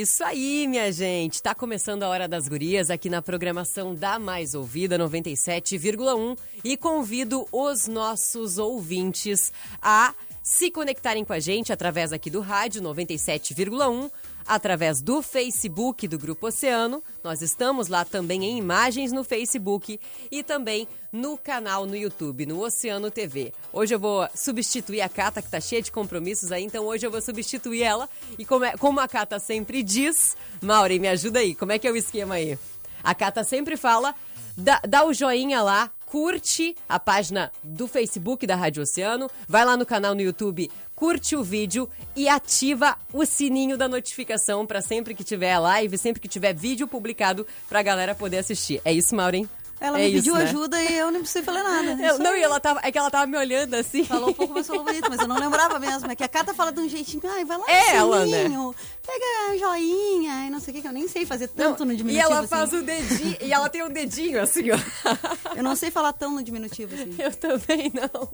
Isso aí, minha gente. Tá começando a Hora das Gurias aqui na programação da Mais Ouvida 97,1 e convido os nossos ouvintes a se conectarem com a gente através aqui do rádio 97,1 através do Facebook do Grupo Oceano. Nós estamos lá também em imagens no Facebook e também no canal no YouTube, no Oceano TV. Hoje eu vou substituir a Cata, que tá cheia de compromissos aí, então hoje eu vou substituir ela. E como, é, como a Cata sempre diz, Maureen, me ajuda aí, como é que é o esquema aí? A Cata sempre fala, dá, dá o joinha lá, curte a página do Facebook da Rádio Oceano, vai lá no canal no YouTube, curte o vídeo e ativa o sininho da notificação para sempre que tiver live, sempre que tiver vídeo publicado pra galera poder assistir. É isso, Maureen? Ela é me isso, pediu né? ajuda e eu não precisei falar nada. Eu- não, aí. e ela tava, é que ela tava me olhando assim. Falou um pouco, mas falou bonito, mas eu não lembrava mesmo. É que a Cata fala de um jeitinho, ai, vai lá no É ela, né? sininho, pega joinha e não sei o que, que eu nem sei fazer tanto no e diminutivo ela assim. faz o dedinho, e ela tem um dedinho assim, ó. Eu não sei falar tão no diminutivo assim. Eu também não.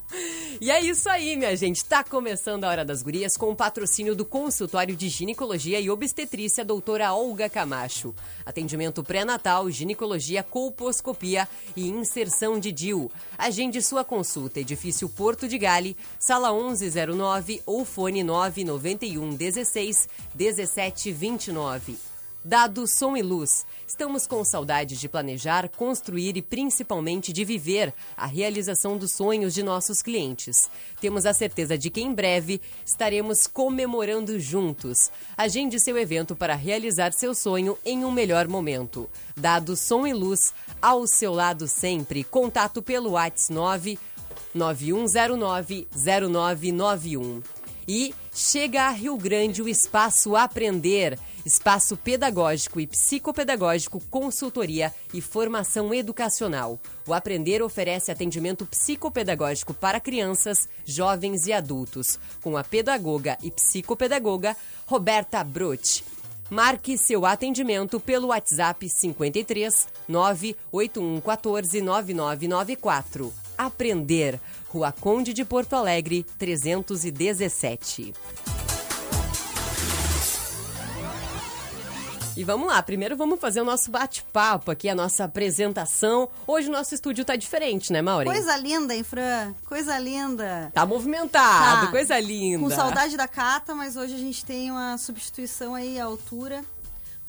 E é isso aí, minha gente. Tá começando a Hora das Gurias com o patrocínio do consultório de ginecologia e obstetrícia doutora Olga Camacho. Atendimento pré-natal, ginecologia, colposcopia e inserção de DIU. Agende sua consulta, edifício Porto de Gale, sala 1109 ou fone 991 16 17 29. Dado som e luz. Estamos com saudades de planejar, construir e principalmente de viver a realização dos sonhos de nossos clientes. Temos a certeza de que em breve estaremos comemorando juntos. Agende seu evento para realizar seu sonho em um melhor momento. Dado som e luz, ao seu lado sempre. Contato pelo WhatsApp 9 9109-0991. E chega a Rio Grande o Espaço Aprender, espaço pedagógico e psicopedagógico, consultoria e formação educacional. O Aprender oferece atendimento psicopedagógico para crianças, jovens e adultos, com a pedagoga e psicopedagoga Roberta Brut. Marque seu atendimento pelo WhatsApp 53 981 14 9994. Aprender. Rua Conde de Porto Alegre, 317. E vamos lá, primeiro vamos fazer o nosso bate-papo aqui, a nossa apresentação. Hoje o nosso estúdio tá diferente, né, Maureen? Coisa linda, hein, Fran? Coisa linda. Tá movimentado, Tá. coisa linda. Com saudade da Cata, mas hoje a gente tem uma substituição aí à altura.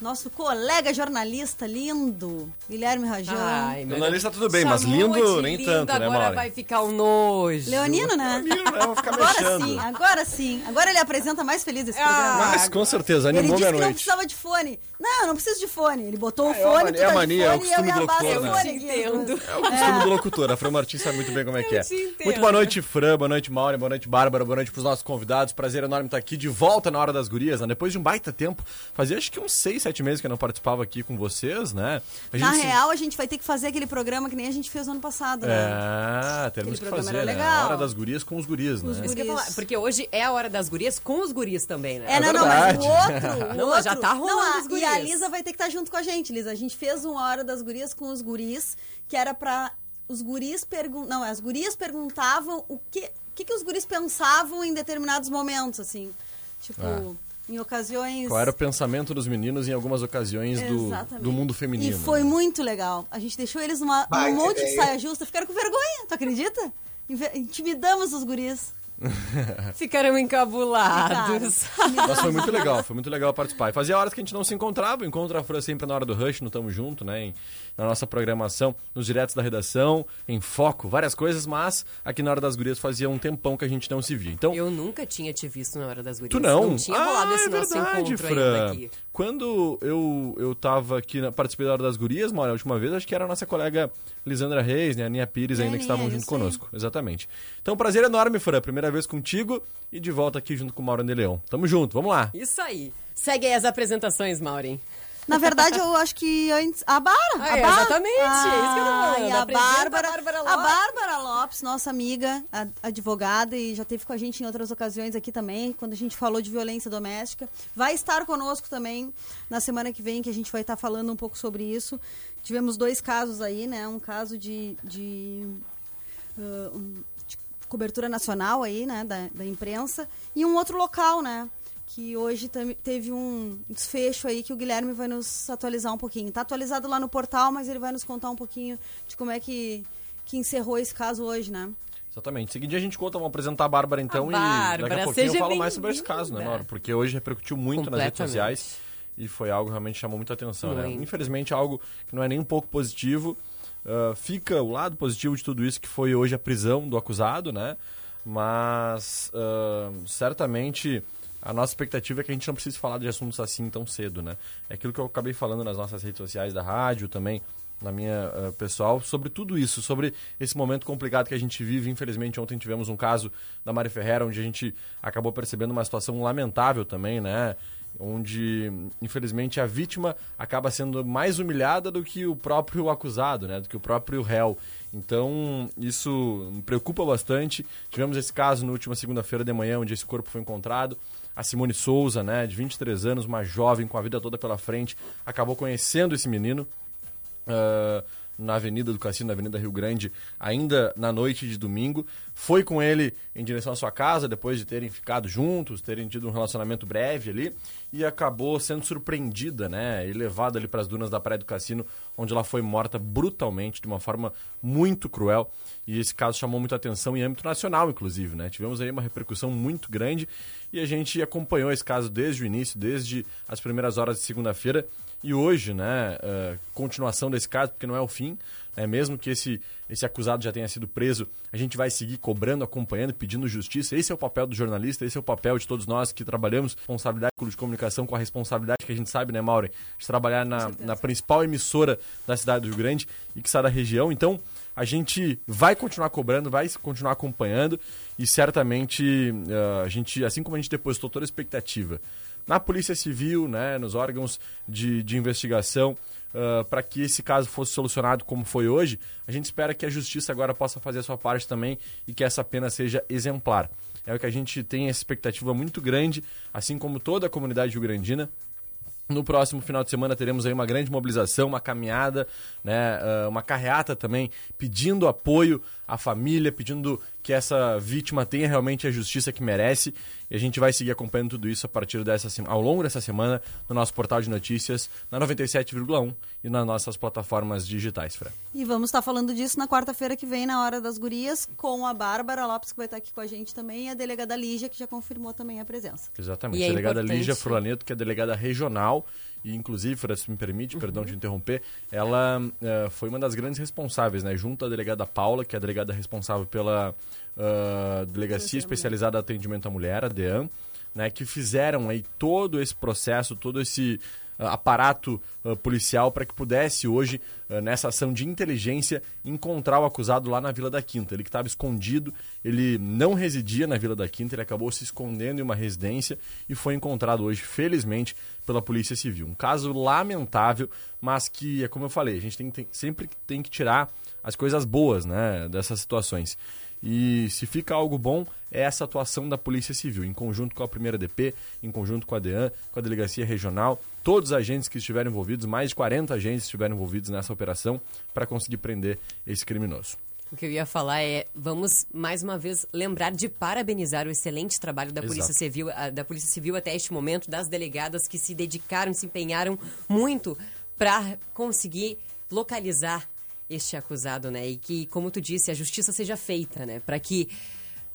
Nosso colega jornalista lindo, Guilherme Rajão. Ai, Jornalista tudo bem, mas lindo nem lindo, tanto, né, Agora Maureen? vai ficar um nojo. Leonino, né? Leonino, né? Vou ficar Agora mexendo. sim, agora sim. Agora ele apresenta mais feliz esse Ah, programa. Mas com certeza, Ele animou disse minha que não noite. precisava de fone. Não, eu não preciso de fone. Ele botou o É, é fone, mania, tu tá é de mania, é o fone e eu costume e a né? fone Eu duas. entendo. É o costume do locutor. A Fran Martins sabe muito bem como é que é. Muito boa noite, Fran. Boa noite, Mauro. Boa noite, Bárbara. Boa noite pros nossos convidados. Prazer enorme estar aqui de volta na Hora das Gurias, né? Depois de um baita tempo. Fazia acho que uns seis, sete meses que eu não participava aqui com vocês, né? A Na gente real, a gente vai ter que fazer aquele programa que nem a gente fez no ano passado, né? É, teremos que Aquele fazer, era né? legal. A Hora das Gurias com os guris, né? os guris. falar, porque hoje é a hora das gurias com os guris também, né? É, não, não, mas o verdade. outro. o Não, outro- já tá rolando não, a- os E gurias. a Lisa vai ter que estar junto com a gente, Lisa. A gente fez uma hora das gurias com os guris, que era pra. Os guris pergun Não, as gurias perguntavam o que, o que, que os guris pensavam em determinados momentos, assim. Tipo, em ocasiões. Qual era o pensamento dos meninos em algumas ocasiões do, do mundo feminino? E foi né? muito legal. A gente deixou eles numa, Vai, num monte de saia justa, ficaram com vergonha, tu acredita? Inve- Intimidamos os guris. Ficaram encabulados. Mas foi muito legal, foi muito legal participar. E fazia horas que a gente não se encontrava, encontra a Fran sempre na hora do Rush, no Tamo Junto, né? Em, na nossa programação, nos diretos da redação, em foco, várias coisas, mas aqui na hora das gurias fazia um tempão que a gente não se via. Então, Eu nunca tinha te visto na hora das gurias. Tu não? Não tinha rolado ah, esse é nosso verdade, encontro Fran. aqui. Quando eu, eu tava aqui, na, participei da Hora das Gurias, Maura, a última vez, acho que era a nossa colega Lisandra Reis, né, a Aninha Pires ainda, que Aninha, estavam junto conosco. Exatamente. Então, prazer enorme, Fran. Primeira vez contigo e de volta aqui junto com o Mauro de Leão. Tamo junto, vamos lá. Isso aí. Segue aí as apresentações, Maureen. Na verdade, eu acho que antes. A Bara! Ah, a é, Bara. exatamente, é isso que eu tô falando. e a Apresenta a Bárbara. Bárbara A Lopes. Bárbara Lopes, nossa amiga, advogada, e já teve com a gente em outras ocasiões aqui também, quando a gente falou de violência doméstica. Vai estar conosco também na semana que vem, que a gente vai estar falando um pouco sobre isso. Tivemos dois casos aí, né? Um caso de. de ah, um- de cobertura nacional aí, né, da, da imprensa, e um outro local, né, que hoje teve um desfecho aí que o Guilherme vai nos atualizar um pouquinho. Tá atualizado lá no portal, mas ele vai nos contar um pouquinho de como é que, que encerrou esse caso hoje, né? Exatamente. Seguinte, a gente conta, vamos apresentar a Bárbara então A e daqui Bárbara, a pouquinho eu falo mais sobre esse caso, né, Mauro? Porque hoje repercutiu muito nas redes sociais e foi algo que realmente chamou muita atenção, né? Muito. Infelizmente, algo que não é nem um pouco positivo. Ah, fica o lado positivo de tudo isso que foi hoje a prisão do acusado, né? Mas ah, certamente a nossa expectativa é que a gente não precise falar de assuntos assim tão cedo, né? É aquilo que eu acabei falando nas nossas redes sociais da rádio também, na minha ah, pessoal, sobre tudo isso, sobre esse momento complicado que a gente vive. Infelizmente, ontem tivemos um caso da Mari Ferreira, onde a gente acabou percebendo uma situação lamentável também, né? Onde, infelizmente, a vítima acaba sendo mais humilhada do que o próprio acusado, né? Do que o próprio réu. Então, isso me preocupa bastante. Tivemos esse caso na última segunda-feira de manhã, onde esse corpo foi encontrado. A Simone Souza, né, de 23 anos, uma jovem com a vida toda pela frente, acabou conhecendo esse menino ah, na Avenida do Cassino, na Avenida Rio Grande, ainda na noite de domingo. Foi com ele em direção à sua casa, depois de terem ficado juntos, terem tido um relacionamento breve ali, e acabou sendo surpreendida, né? E levada ali para as dunas da Praia do Cassino, onde ela foi morta brutalmente, de uma forma muito cruel. E esse caso chamou muita atenção em âmbito nacional, inclusive, né? Tivemos aí uma repercussão muito grande e a gente acompanhou esse caso desde o início, desde as primeiras horas de segunda-feira. E hoje, né, eh, continuação desse caso, porque não é o fim, né, mesmo que esse, esse acusado já tenha sido preso, a gente vai seguir cobrando, acompanhando, pedindo justiça. Esse é o papel do jornalista, esse é o papel de todos nós que trabalhamos com responsabilidade de comunicação, com a responsabilidade que a gente sabe, né, Maureen, de trabalhar na, na principal emissora da cidade do Rio Grande e que está da região. Então, a gente vai continuar cobrando, vai continuar acompanhando e certamente eh, a gente, assim como a gente depositou toda a expectativa na Polícia Civil, né, nos órgãos de, de investigação, para que esse caso fosse solucionado como foi hoje, a gente espera que a Justiça agora possa fazer a sua parte também e que essa pena seja exemplar. É o que a gente tem essa expectativa muito grande, assim como toda a comunidade rio-grandina, no próximo final de semana teremos aí uma grande mobilização, uma caminhada, né, ah, uma carreata também, pedindo apoio à família, pedindo que essa vítima tenha realmente a justiça que merece. E a gente vai seguir acompanhando tudo isso a partir dessa sema- ao longo dessa semana no nosso portal de notícias, na 97,1 e nas nossas plataformas digitais, Fran. E vamos estar falando disso na quarta-feira que vem, na Hora das Gurias, com a Bárbara Lopes, que vai estar aqui com a gente também, e a delegada Lígia, que já confirmou também a presença. Exatamente. E é a delegada importante- Lígia Furlaneto, que é delegada regional, e inclusive, Fran, se me permite, perdão de interromper, ela eh, foi uma das grandes responsáveis, né? Junto à delegada Paula, que é a delegada responsável pela ah, Delegacia Especializada de Atendimento à Mulher, a DEAN, né? Que fizeram aí todo esse processo, todo esse aparato ah, policial para que pudesse hoje, ah, nessa ação de inteligência, encontrar o acusado lá na Vila da Quinta. Ele que estava escondido, ele não residia na Vila da Quinta, ele acabou se escondendo em uma residência e foi encontrado hoje, felizmente, pela Polícia Civil. Um caso lamentável, mas que, é como eu falei, a gente tem, tem- sempre tem que tirar as coisas boas né, dessas situações. E se fica algo bom, é essa atuação da Polícia Civil, em conjunto com a primeira DP, em conjunto com a DEAN, com a Delegacia Regional, todos os agentes que estiveram envolvidos, mais de 40 agentes estiveram envolvidos nessa operação para conseguir prender esse criminoso. O que eu ia falar é, vamos mais uma vez lembrar de parabenizar o excelente trabalho da Polícia Exato. Civil, ah, da Polícia Civil até este momento, das delegadas que se dedicaram, se empenharam muito para conseguir localizar este acusado, né? E que, como tu disse, a justiça seja feita, né? Para que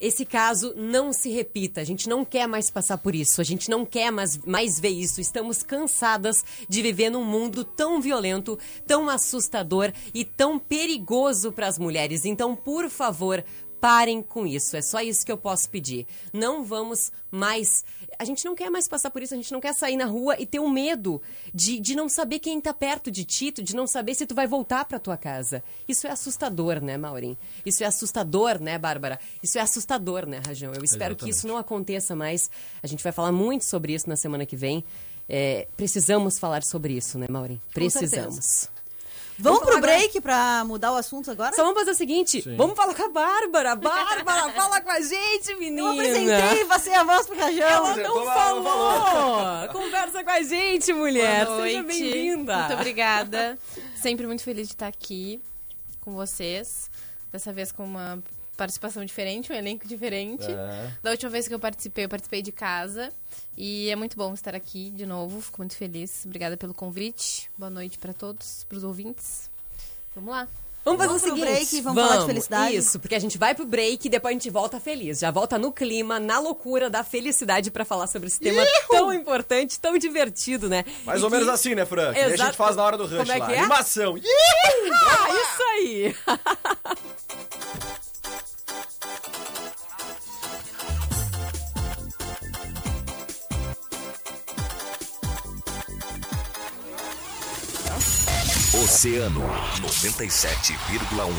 esse caso não se repita. A gente não quer mais passar por isso. A gente não quer mais, mais ver isso. Estamos cansadas de viver num mundo tão violento, tão assustador e tão perigoso para as mulheres. Então, por favor, parem com isso. É só isso que eu posso pedir. Não vamos mais. A gente não quer mais passar por isso, a gente não quer sair na rua e ter o um medo de, de não saber quem está perto de ti, de não saber se tu vai voltar para tua casa. Isso é assustador, né, Maureen? Isso é assustador, né, Bárbara? Isso é assustador, né, Rajão? Eu espero Exatamente. que isso não aconteça mais. A gente vai falar muito sobre isso na semana que vem. É, precisamos falar sobre isso, né, Maureen? Precisamos. Vamos, vamos pro break pra mudar o assunto agora? Só vamos fazer o seguinte: Sim. vamos falar com a Bárbara. Bárbara, fala com a gente, menina. Eu apresentei, passei a voz pro Cajão. Ela não falou. Conversa com a gente, mulher. Seja bem-vinda. Muito obrigada. Sempre muito feliz de estar aqui com vocês. Dessa vez com uma participação diferente, um elenco diferente. É. Da última vez que eu participei, eu participei de casa. E é muito bom estar aqui de novo. Fico muito feliz. Obrigada pelo convite. Boa noite para todos, para os ouvintes. Vamos lá. Vamos fazer vamos o seguinte. break, vamos, vamos, falar de felicidade. Isso, porque a gente vai pro break e depois a gente volta feliz. Já volta no clima, na loucura da felicidade para falar sobre esse tema Ihu! tão importante, tão divertido, né? Mais e ou que... menos assim, né, Fran? Exato. Que a gente faz na hora do rush Como é que lá. É? Animação. Ah, isso aí. Oceano 97,1.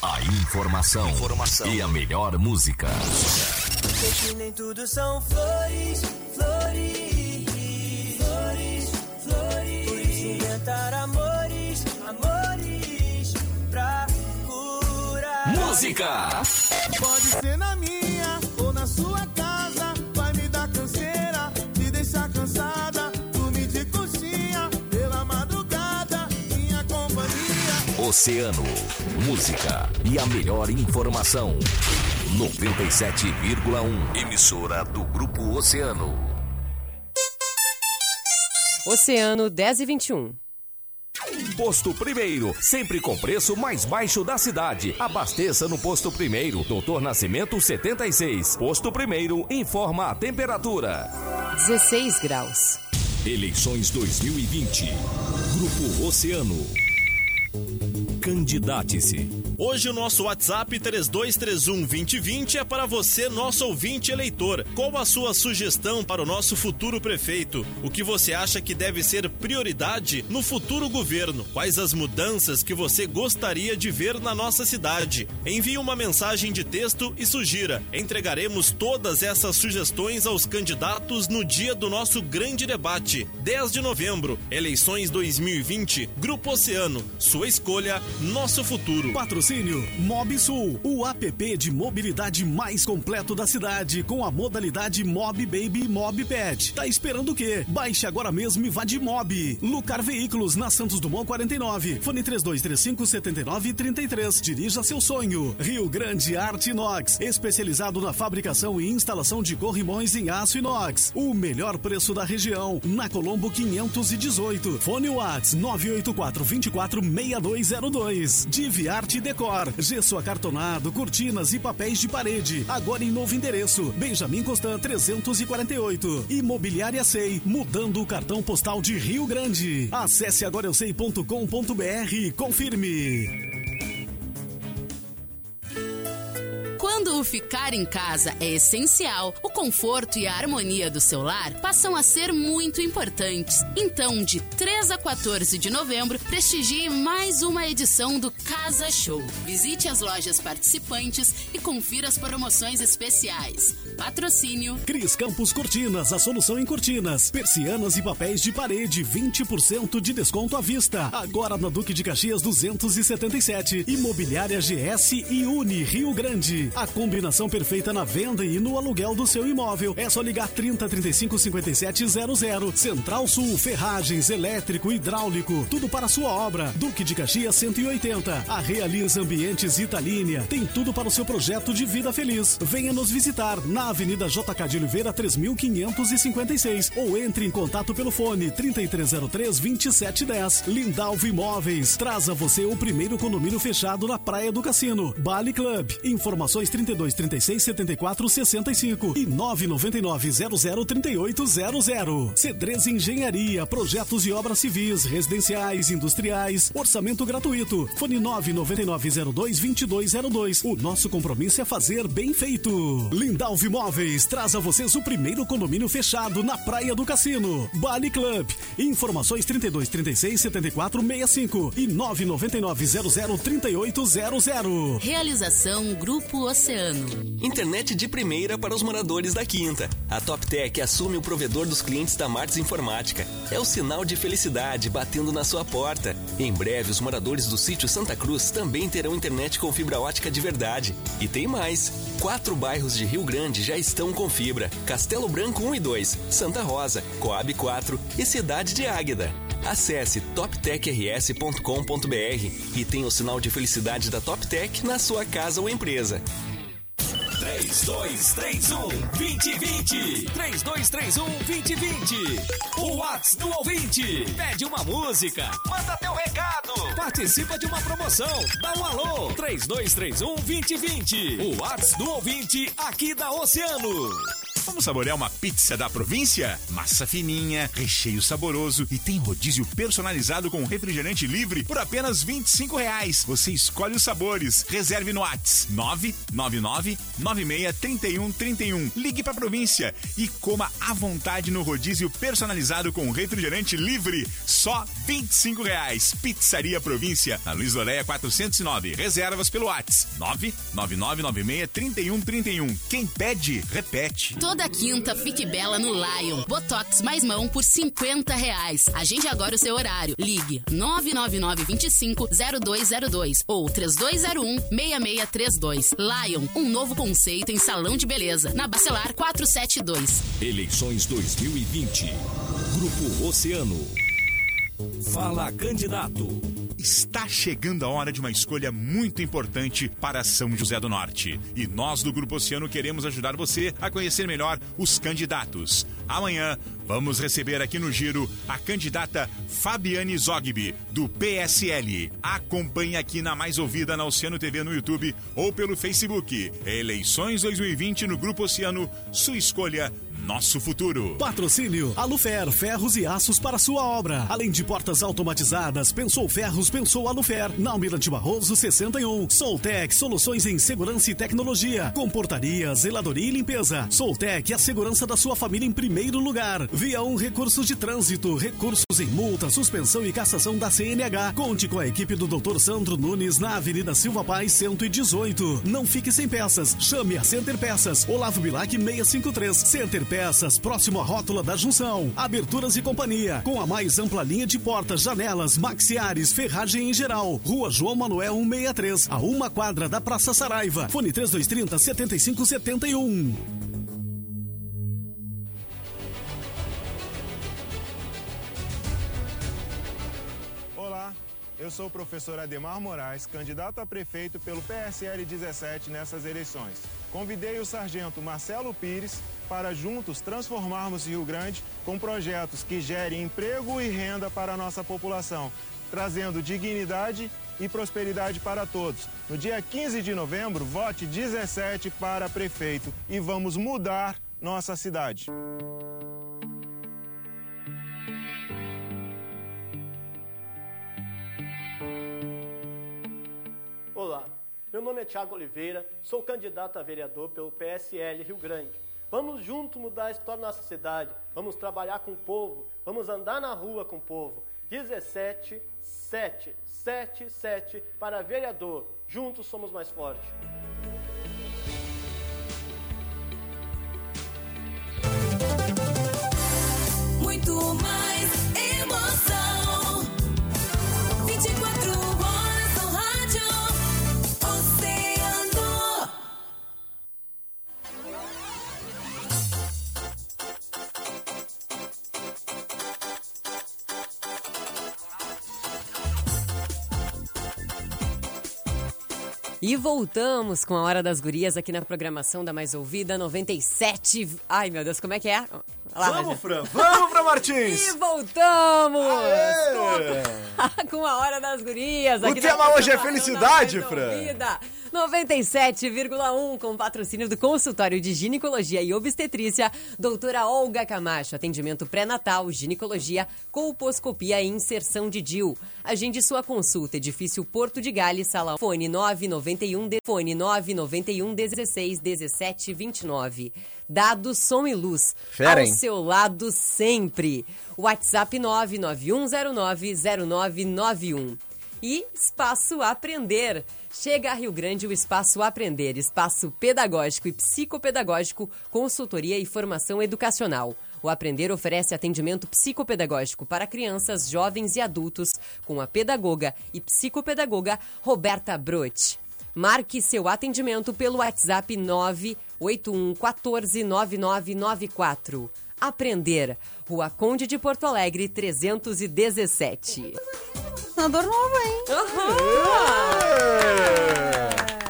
A informação, informação e a melhor música. Sei que nem tudo são flores, flores, flores, flores. Por isso inventar amores, amores pra curar. Música. Pode ser na minha Oceano. Música e a melhor informação. 97,1. Emissora do Grupo Oceano. Oceano 10 e 21. Posto Primeiro, sempre com preço mais baixo da cidade. Abasteça no Posto Primeiro, Doutor Nascimento 76. Posto Primeiro informa a temperatura: 16 graus. Eleições 2020. Grupo Oceano. Thank you. Candidate-se. Hoje o nosso WhatsApp 3231 2020 é para você, nosso ouvinte eleitor. Qual a sua sugestão para o nosso futuro prefeito? O que você acha que deve ser prioridade no futuro governo? Quais as mudanças que você gostaria de ver na nossa cidade? Envie uma mensagem de texto e sugira. Entregaremos todas essas sugestões aos candidatos no dia do nosso grande debate, 10 de novembro, eleições 2020, Grupo Oceano. Sua escolha, nosso futuro. Patrocínio Mob Sul, o app de mobilidade mais completo da cidade, com a modalidade Mob Baby e Mob Pet. Tá esperando o quê? Baixe agora mesmo e vá de Mob. Lucar Veículos na Santos Dumont 49. Fone 3235 7933. Dirija seu sonho. Rio Grande Arte Inox, especializado na fabricação e instalação de corrimões em aço inox. O melhor preço da região. Na Colombo 518. Fone Whats 984 24 6202. Divi Arte Decor. Gesso acartonado, cortinas e papéis de parede. Agora em novo endereço. Benjamin Constant 348. Imobiliária Sei. Mudando o cartão postal de Rio Grande. Acesse agoraeusei.com.br e confirme. Quando o ficar em casa é essencial, o conforto e a harmonia do seu lar passam a ser muito importantes. Então, de 3 a 14 de novembro, prestigie mais uma edição do Casa Show. Visite as lojas participantes e confira as promoções especiais. Patrocínio Cris Campos Cortinas, a solução em cortinas, persianas e papéis de parede, 20% de desconto à vista. Agora na Duque de Caxias 277. Imobiliária GS e Uni Rio Grande. A combinação perfeita na venda e no aluguel do seu imóvel. É só ligar 30 35 57 00. Central Sul, ferragens, elétrico, hidráulico, tudo para sua obra. Duque de Caxias 180. A Realiza Ambientes Italínia. Tem tudo para o seu projeto de vida feliz. Venha nos visitar na Avenida JK de Oliveira 3556 ou entre em contato pelo fone 3303 2710. Lindalvo Imóveis. Traz a você o primeiro condomínio fechado na Praia do Cassino. Bali Club. Informações 30 32 36 74 65 e 999 00 3800. C3 Engenharia, projetos e obras civis, residenciais, industriais, orçamento gratuito. Fone 999 02 2202. O nosso compromisso é fazer bem feito. Lindalve Imóveis traz a vocês o primeiro condomínio fechado na Praia do Cassino. Bali Club. Informações 32 36 74 65 e 999 00 3800. Realização Grupo Oceano. Internet de primeira para os moradores da Quinta. A TopTech assume o provedor dos clientes da Martins Informática. É o sinal de felicidade batendo na sua porta. Em breve, os moradores do sítio Santa Cruz também terão internet com fibra ótica de verdade. E tem mais. Quatro bairros de Rio Grande já estão com fibra. Castelo Branco 1 e 2, Santa Rosa, Coab 4 e Cidade de Águeda. Acesse toptechrs.com.br e tenha o sinal de felicidade da TopTech na sua casa ou empresa. 3231 2020. 3231 2020. O Whats do ouvinte. Pede uma música. Manda teu recado. Participa de uma promoção. Dá um alô. 3231 2020. O Whats do ouvinte aqui da Oceano. Vamos saborear uma pizza da província? Massa fininha, recheio saboroso e tem rodízio personalizado com refrigerante livre por apenas 25 reais. Você escolhe os sabores. Reserve no Whats 999 96 31 31. Ligue pra província e coma à vontade no rodízio personalizado com refrigerante livre. Só 25 reais. Pizzaria Província, na Luiz Loreia 409. Reservas pelo Whats 999 96 31 31. Quem pede, repete. Toda quinta fique bela no Lion. Botox mais mão por 50 reais. Agende agora o seu horário. Ligue 999 25 0202 ou 3201 6632. Lion, um novo conceito em salão de beleza. Na Bacelar 472. Eleições 2020. Grupo Oceano. Fala candidato. Está chegando a hora de uma escolha muito importante para São José do Norte. E nós do Grupo Oceano queremos ajudar você a conhecer melhor os candidatos. Amanhã vamos receber aqui no Giro a candidata Fabiane Zogby, do PSL. Acompanhe aqui na mais ouvida na Oceano TV no YouTube ou pelo Facebook. Eleições 2020 no Grupo Oceano. Sua escolha nosso futuro. Patrocínio Alufer, ferros e aços para sua obra. Além de portas automatizadas, pensou ferros, pensou Alufer. Na Almirante Barroso 61. Soltec, soluções em segurança e tecnologia. Comportaria, zeladoria e limpeza. Soltec, a segurança da sua família em primeiro lugar. Via um recursos de trânsito, recursos em multa, suspensão e cassação da CNH. Conte com a equipe do Dr. Sandro Nunes na Avenida Silva Paz 118. Não fique sem peças. Chame a Center Peças. Olavo Bilac 653. Center Peças, próximo à rótula da junção. Aberturas e companhia, com a mais ampla linha de portas, janelas, maxiares, ferragem em geral. Rua João Manuel 163, a uma quadra da Praça Saraiva. Fone 3230 7571. Olá, eu sou o professor Ademar Moraes, candidato a prefeito pelo PSL 17 nessas eleições. Convidei o sargento Marcelo Pires para juntos transformarmos Rio Grande com projetos que gerem emprego e renda para a nossa população, trazendo dignidade e prosperidade para todos. No dia 15 de novembro, vote 17 para prefeito e vamos mudar nossa cidade. Olá, meu nome é Tiago Oliveira, sou candidato a vereador pelo PSL Rio Grande. Vamos juntos mudar a história da nossa cidade, vamos trabalhar com o povo, vamos andar na rua com o povo. 17, 7, 7, 7 para vereador. Juntos somos mais fortes. Muito mais E voltamos com a Hora das Gurias aqui na programação da Mais Ouvida 97. Ai, meu Deus, como é que é? Lá, Vamos. Fran, vamos, Fran Martins! E voltamos! Com- Com a Hora das Gurias. O tema hoje é felicidade, Fran. Ouvida. 97,1 com patrocínio do consultório de ginecologia e obstetrícia, doutora Olga Camacho, atendimento pré-natal, ginecologia, colposcopia e inserção de DIU. Agende sua consulta, edifício Porto de Gales, sala fone 991 de- fone 991 16 17 29. Dados som e luz. Fera, hein? Seu lado sempre. WhatsApp 991090991. E Espaço Aprender. Chega a Rio Grande o Espaço Aprender, espaço pedagógico e psicopedagógico, consultoria e formação educacional. O Aprender oferece atendimento psicopedagógico para crianças, jovens e adultos com a pedagoga e psicopedagoga Roberta Brote. Marque seu atendimento pelo WhatsApp 981 14 9994. Aprender. Rua Conde de Porto Alegre, 317. Senador novo, hein?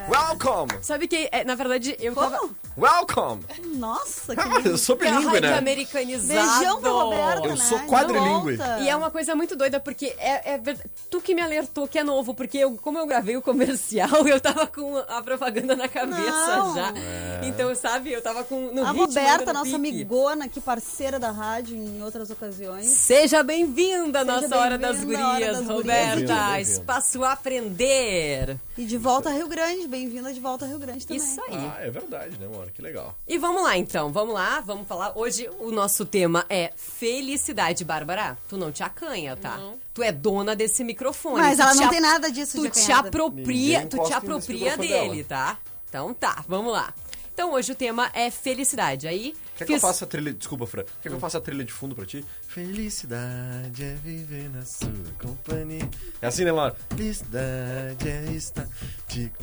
Welcome! Sabe que, é, na verdade, eu tava... Welcome! Nossa, que Ah, eu sou bilíngue, né? americanizado. Beijão pra Roberta, Eu né? sou quadrilíngue. E é uma coisa muito doida, porque é, é verdade- tu que me alertou que é novo, porque eu, como eu gravei o comercial, eu tava com a propaganda na cabeça Não. já. É. Então, sabe, eu tava com no A ritmo Roberta, nossa pique. amigona, que parceira da rádio em outras ocasiões. Seja bem-vinda à nossa Hora das à Hora Gurias, das Gurias. Roberta. Bem-vinda. Espaço Aprender. E de volta a Rio Grande, bem-vinda de volta a Rio Grande também. Isso aí. Ah, é verdade, né, amor? Que legal. E vamos lá, então. Vamos lá, vamos falar. Hoje o nosso tema é felicidade, Bárbara. Tu não te acanha, tá? Tu é dona desse microfone. Mas Tu ela não ap- tem nada disso Tu de te apropria, Ninguém tu te apropria dele, dela. tá? Então tá, vamos lá. Então hoje o tema é felicidade. Aí Quer que eu fiz- faça a trilha... Desculpa, Fran. Quer que eu faça a trilha de fundo pra ti? Felicidade é viver na sua companhia. É assim, né, Laura? Felicidade é estar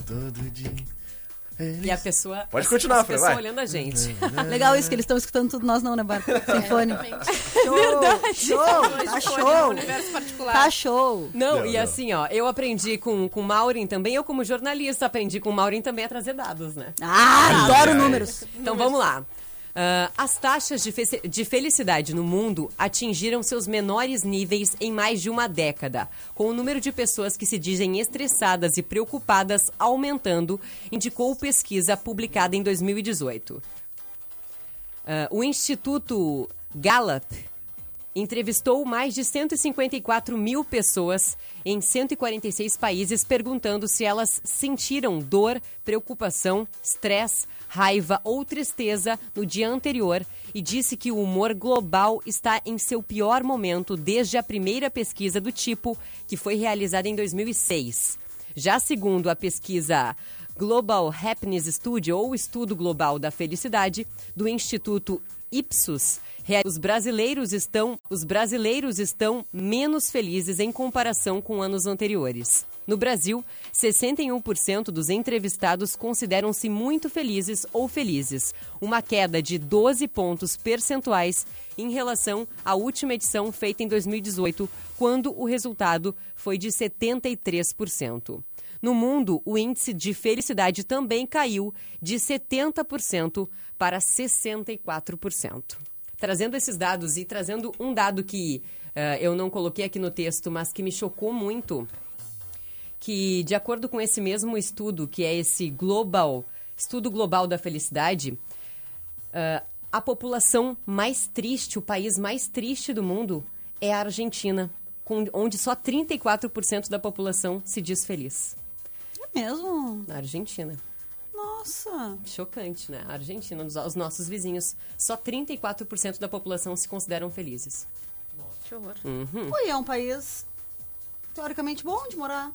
todo dia. E a pessoa. Pode continuar, Fran, vai. olhando a gente. Legal isso, que eles estão escutando tudo, nós não, né, Bárbara? Sem fone. Show, Verdade. show, tá show. universo particular. Tá show. Não, Não, e não. assim, ó, eu aprendi com, com o Maureen também, eu como jornalista aprendi com o Maureen também a trazer dados, né? Ah, adoro números. Então vamos lá. Ah, as taxas de, fe- de felicidade no mundo atingiram seus menores níveis em mais de uma década, com o número de pessoas que se dizem estressadas e preocupadas aumentando, indicou pesquisa publicada em 2018. Ah, o Instituto Gallup entrevistou mais de 154 mil pessoas em 146 países, perguntando se elas sentiram dor, preocupação, estresse, raiva ou tristeza no dia anterior e disse que o humor global está em seu pior momento desde a primeira pesquisa do tipo, que foi realizada em 2006. Já segundo a pesquisa Global Happiness Study, ou Estudo Global da Felicidade, do Instituto Ipsos, os brasileiros estão, os brasileiros estão menos felizes em comparação com anos anteriores. No Brasil, 61% dos entrevistados consideram-se muito felizes ou felizes, uma queda de 12 pontos percentuais em relação à última edição feita em 2018, quando o resultado foi de 73%. No mundo, o índice de felicidade também caiu de 70% para 64%. Trazendo esses dados e trazendo um dado que eh, eu não coloquei aqui no texto, mas que me chocou muito, que de acordo com esse mesmo estudo, que é esse global, estudo global da felicidade, ah, a população mais triste, o país mais triste do mundo é a Argentina, onde só 34% da população se diz feliz. É mesmo? Na Argentina. Nossa. Chocante, né? A Argentina, os, os nossos vizinhos, só 34% da população se consideram felizes. Que horror. Uhum. Ui, é um país teoricamente bom de morar.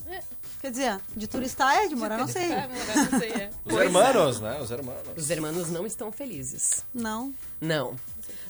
Quer dizer, de turistar é, de morar não sei. Morar, não sei, é. Os hermanos, né? Os hermanos. Os hermanos não estão felizes. Não. Não.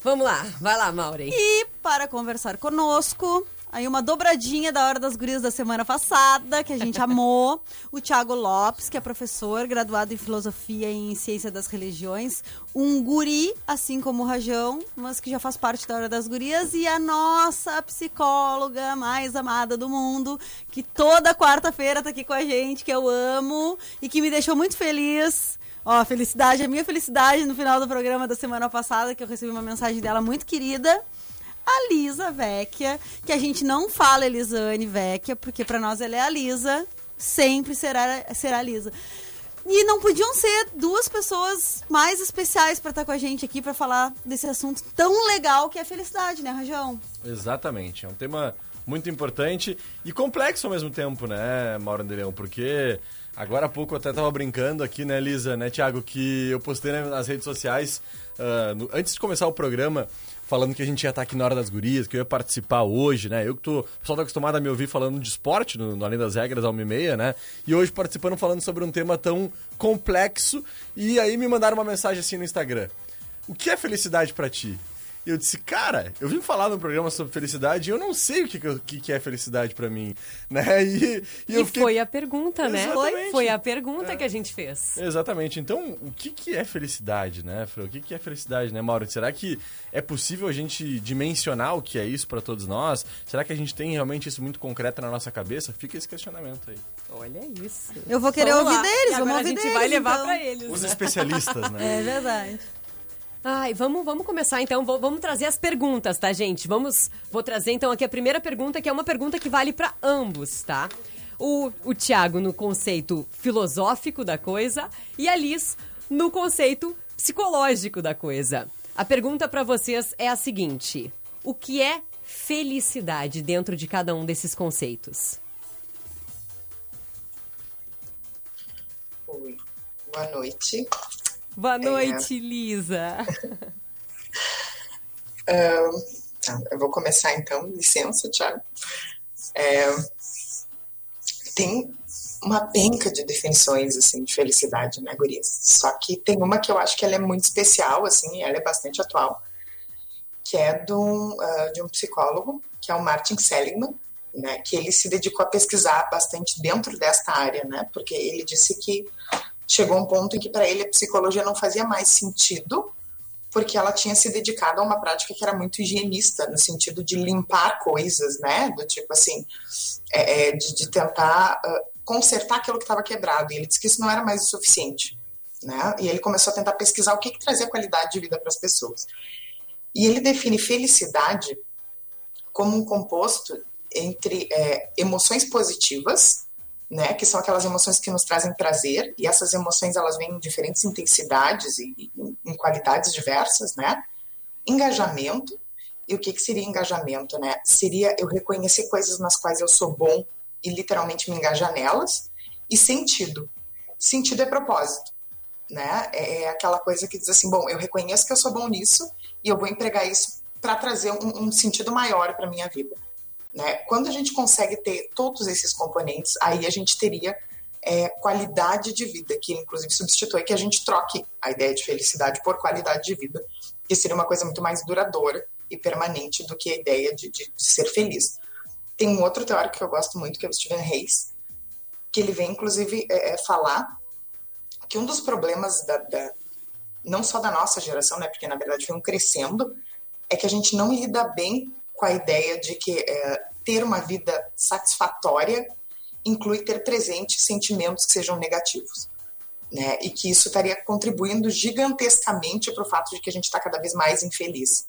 Vamos lá, vai lá, Maureen. E para conversar conosco, aí uma dobradinha da Hora das Gurias da semana passada, que a gente amou, o Thiago Lopes, que é professor, graduado em Filosofia e em Ciência das Religiões, um guri, assim como o Rajão, mas que já faz parte da Hora das Gurias, e a nossa psicóloga mais amada do mundo, que toda quarta-feira tá aqui com a gente, que eu amo, e que me deixou muito feliz, Ó, felicidade, a minha felicidade no final do programa da semana passada, que eu recebi uma mensagem dela muito querida. A Lisa Vecchia, que a gente não fala Elisane Vecchia, porque pra nós ela é a Lisa, sempre será, será a Lisa. E não podiam ser duas pessoas mais especiais pra estar com a gente aqui pra falar desse assunto tão legal que é a felicidade, né, Rajão? Exatamente. É um tema muito importante e complexo ao mesmo tempo, né, Mauro Anderão? Porque agora há pouco eu até tava brincando aqui, né, Lisa, né, Thiago, que eu postei nas redes sociais, ah, no- antes de começar o programa, falando que a gente ia estar aqui na hora das gurias, que eu ia participar hoje, né? Eu que tô. O pessoal tá acostumado a me ouvir falando de esporte, no, no Além das Regras, ao meia, né? E hoje participando falando sobre um tema tão complexo. E aí me mandaram uma mensagem assim no Instagram. O que é felicidade pra ti? E eu disse, cara, eu vim falar no programa sobre felicidade e eu não sei o que, que, que é felicidade pra mim, né? E, e E, eu fiquei... foi a pergunta, né? Exatamente. Foi a pergunta que a gente fez. Exatamente. Então, o que, que é felicidade, né, Fran? O que, que é felicidade, né, Mauro? Será que é possível a gente dimensionar o que é isso pra todos nós? Será que a gente tem realmente isso muito concreto na nossa cabeça? Fica esse questionamento aí. Olha isso. Eu vou querer Vamos ouvir lá. deles, E vamos agora ouvir a gente deles, vai levar então. pra eles. Os né? especialistas, né? É verdade. Ai, vamos, vamos começar então. Vou- Vamos trazer as perguntas, tá, gente? Vamos, vou trazer então aqui a primeira pergunta, que é uma pergunta que vale pra ambos, tá? O, o Tiago no conceito filosófico da coisa e a Liz no conceito psicológico da coisa. A pergunta pra vocês é a seguinte: o que é felicidade dentro de cada um desses conceitos? Oi, boa noite. Boa noite, Lisa. Ahn, tá, eu vou começar então, licença, Thiago. É, tem uma penca de definições assim de felicidade, né, gurias? Só que tem uma que eu acho que ela é muito especial, assim, e ela é bastante atual, que é de um, ah, de um psicólogo, que é o Martin Seligman, né, que ele se dedicou a pesquisar bastante dentro desta área, né, porque ele disse que chegou um ponto em que para ele a psicologia não fazia mais sentido porque ela tinha se dedicado a uma prática que era muito higienista, no sentido de limpar coisas, né? Do tipo assim, é, é, de, de tentar ah, consertar aquilo que estava quebrado. E ele disse que isso não era mais o suficiente, né? E ele começou a tentar pesquisar o que, que trazia qualidade de vida para as pessoas. E ele define felicidade como um composto entre é, emoções positivas, né, que são aquelas emoções que nos trazem prazer, e essas emoções elas vêm em diferentes intensidades e, e em- qualidades diversas, né? Engajamento. E o que, que seria engajamento, né? Seria eu reconhecer coisas nas quais eu sou bom e literalmente me engajar nelas. E sentido. Sentido é propósito, né? É é aquela coisa que diz assim, bom, eu reconheço que eu sou bom nisso e eu vou empregar isso para trazer um, um sentido maior para minha vida. Né? Quando a gente consegue ter todos esses componentes, aí a gente teria é, qualidade de vida, que inclusive substitui que a gente troque a ideia de felicidade por qualidade de vida, que seria uma coisa muito mais duradoura e permanente do que a ideia de, de- de ser feliz. Tem um outro teórico que eu gosto muito, que é o Stephen Hayes, que ele vem inclusive é, é, falar que um dos problemas da, da- não só da nossa geração, né, porque na verdade um crescendo, é que a gente não lida bem com a ideia de que é, ter uma vida satisfatória inclui ter presente sentimentos que sejam negativos. Né? E que isso estaria contribuindo gigantescamente para o fato de que a gente está cada vez mais infeliz.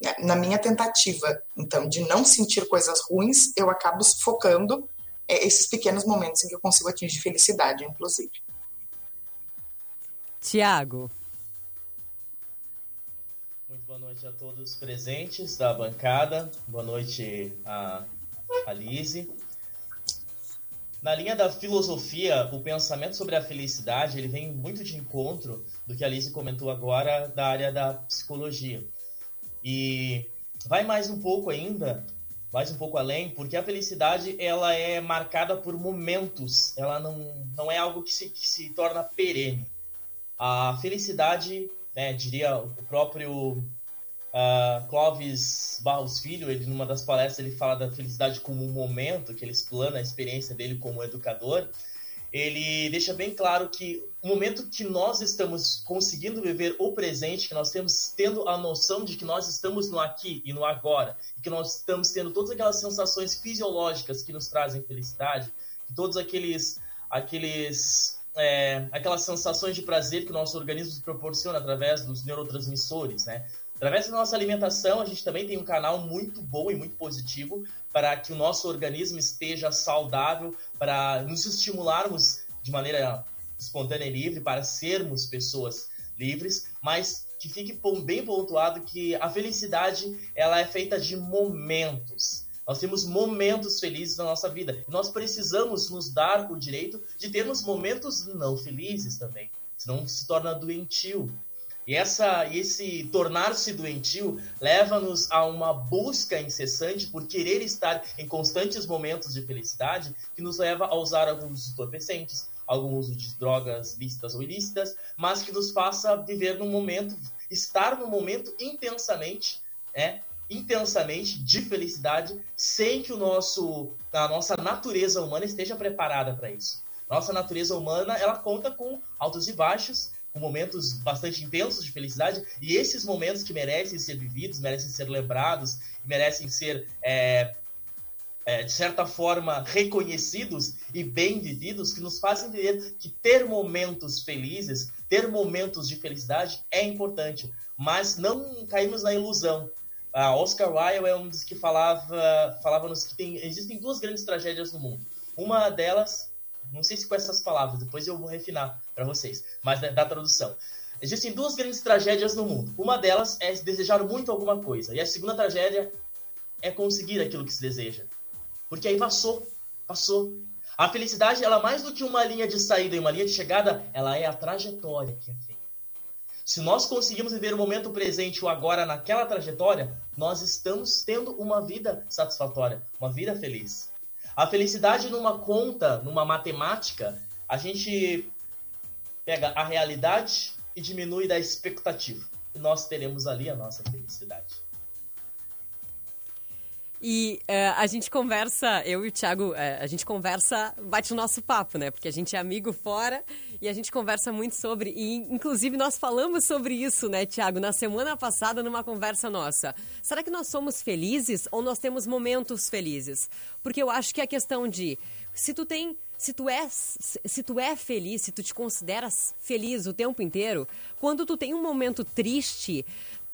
né? Na minha tentativa, então, de não sentir coisas ruins, eu acabo focando é, esses pequenos momentos em que eu consigo atingir felicidade, inclusive. Tiago. Noite a todos presentes da bancada. Boa noite a Alice. Na linha da filosofia, o pensamento sobre a felicidade ele vem muito de encontro do que a Alice comentou agora da área da psicologia. E vai mais um pouco ainda, mais um pouco além, porque a felicidade ela é marcada por momentos, ela não, não é algo que se, que se torna perene. A felicidade, né, diria o próprio ah, Clóvis Barros Filho, ele numa das palestras ele fala da felicidade como um momento, que ele explana a experiência dele como educador. Ele deixa bem claro que o momento que nós estamos conseguindo viver o presente, que nós temos tendo a noção de que nós estamos no aqui e no agora, e que nós estamos tendo todas aquelas sensações fisiológicas que nos trazem felicidade, todos aqueles aqueles é, aquelas sensações de prazer que o nosso organismo proporciona através dos neurotransmissores, né? Através da nossa alimentação, a gente também tem um canal muito bom e muito positivo para que o nosso organismo esteja saudável, para nos estimularmos de maneira espontânea e livre, para sermos pessoas livres, mas que fique bem pontuado que a felicidade ela é feita de momentos. Nós temos momentos felizes na nossa vida. E nós precisamos nos dar o direito de termos momentos não felizes também. Senão se torna doentio. E essa, esse tornar-se doentio leva-nos a uma busca incessante por querer estar em constantes momentos de felicidade, que nos leva a usar alguns entorpecentes, algum uso de drogas lícitas ou ilícitas, mas que nos faça viver no momento, estar no momento intensamente, né? intensamente de felicidade, sem que o nosso, a nossa natureza humana esteja preparada para isso. Nossa natureza humana, ela conta com altos e baixos, com momentos bastante intensos de felicidade, e esses momentos que merecem ser vividos, merecem ser lembrados, merecem ser, é, é, de certa forma, reconhecidos e bem vividos, que nos fazem entender que ter momentos felizes, ter momentos de felicidade é importante, mas não caímos na ilusão. A Oscar Wilde é um dos que falava, falava-nos que tem, existem duas grandes tragédias no mundo. Uma delas não sei se com essas palavras, depois eu vou refinar para vocês, mas da, da tradução. Existem duas grandes tragédias no mundo. Uma delas é desejar muito alguma coisa. E a segunda tragédia é conseguir aquilo que se deseja. Porque aí passou, passou. A felicidade, ela mais do que uma linha de saída e uma linha de chegada, ela é a trajetória que é feita. Se nós conseguimos viver o momento presente, o agora, naquela trajetória, nós estamos tendo uma vida satisfatória, uma vida feliz. A felicidade numa conta, numa matemática, a gente pega a realidade e diminui da expectativa. E nós teremos ali a nossa felicidade. E uh, a gente conversa, eu e o Thiago, uh, a gente conversa, bate o nosso papo, né? Porque a gente é amigo fora e a gente conversa muito sobre. E, inclusive, nós falamos sobre isso, né, Thiago, na semana passada, numa conversa nossa. Será que nós somos felizes ou nós temos momentos felizes? Porque eu acho que a questão de. Se tu tem se tu, é, se tu é feliz, se tu te consideras feliz o tempo inteiro, quando tu tem um momento triste,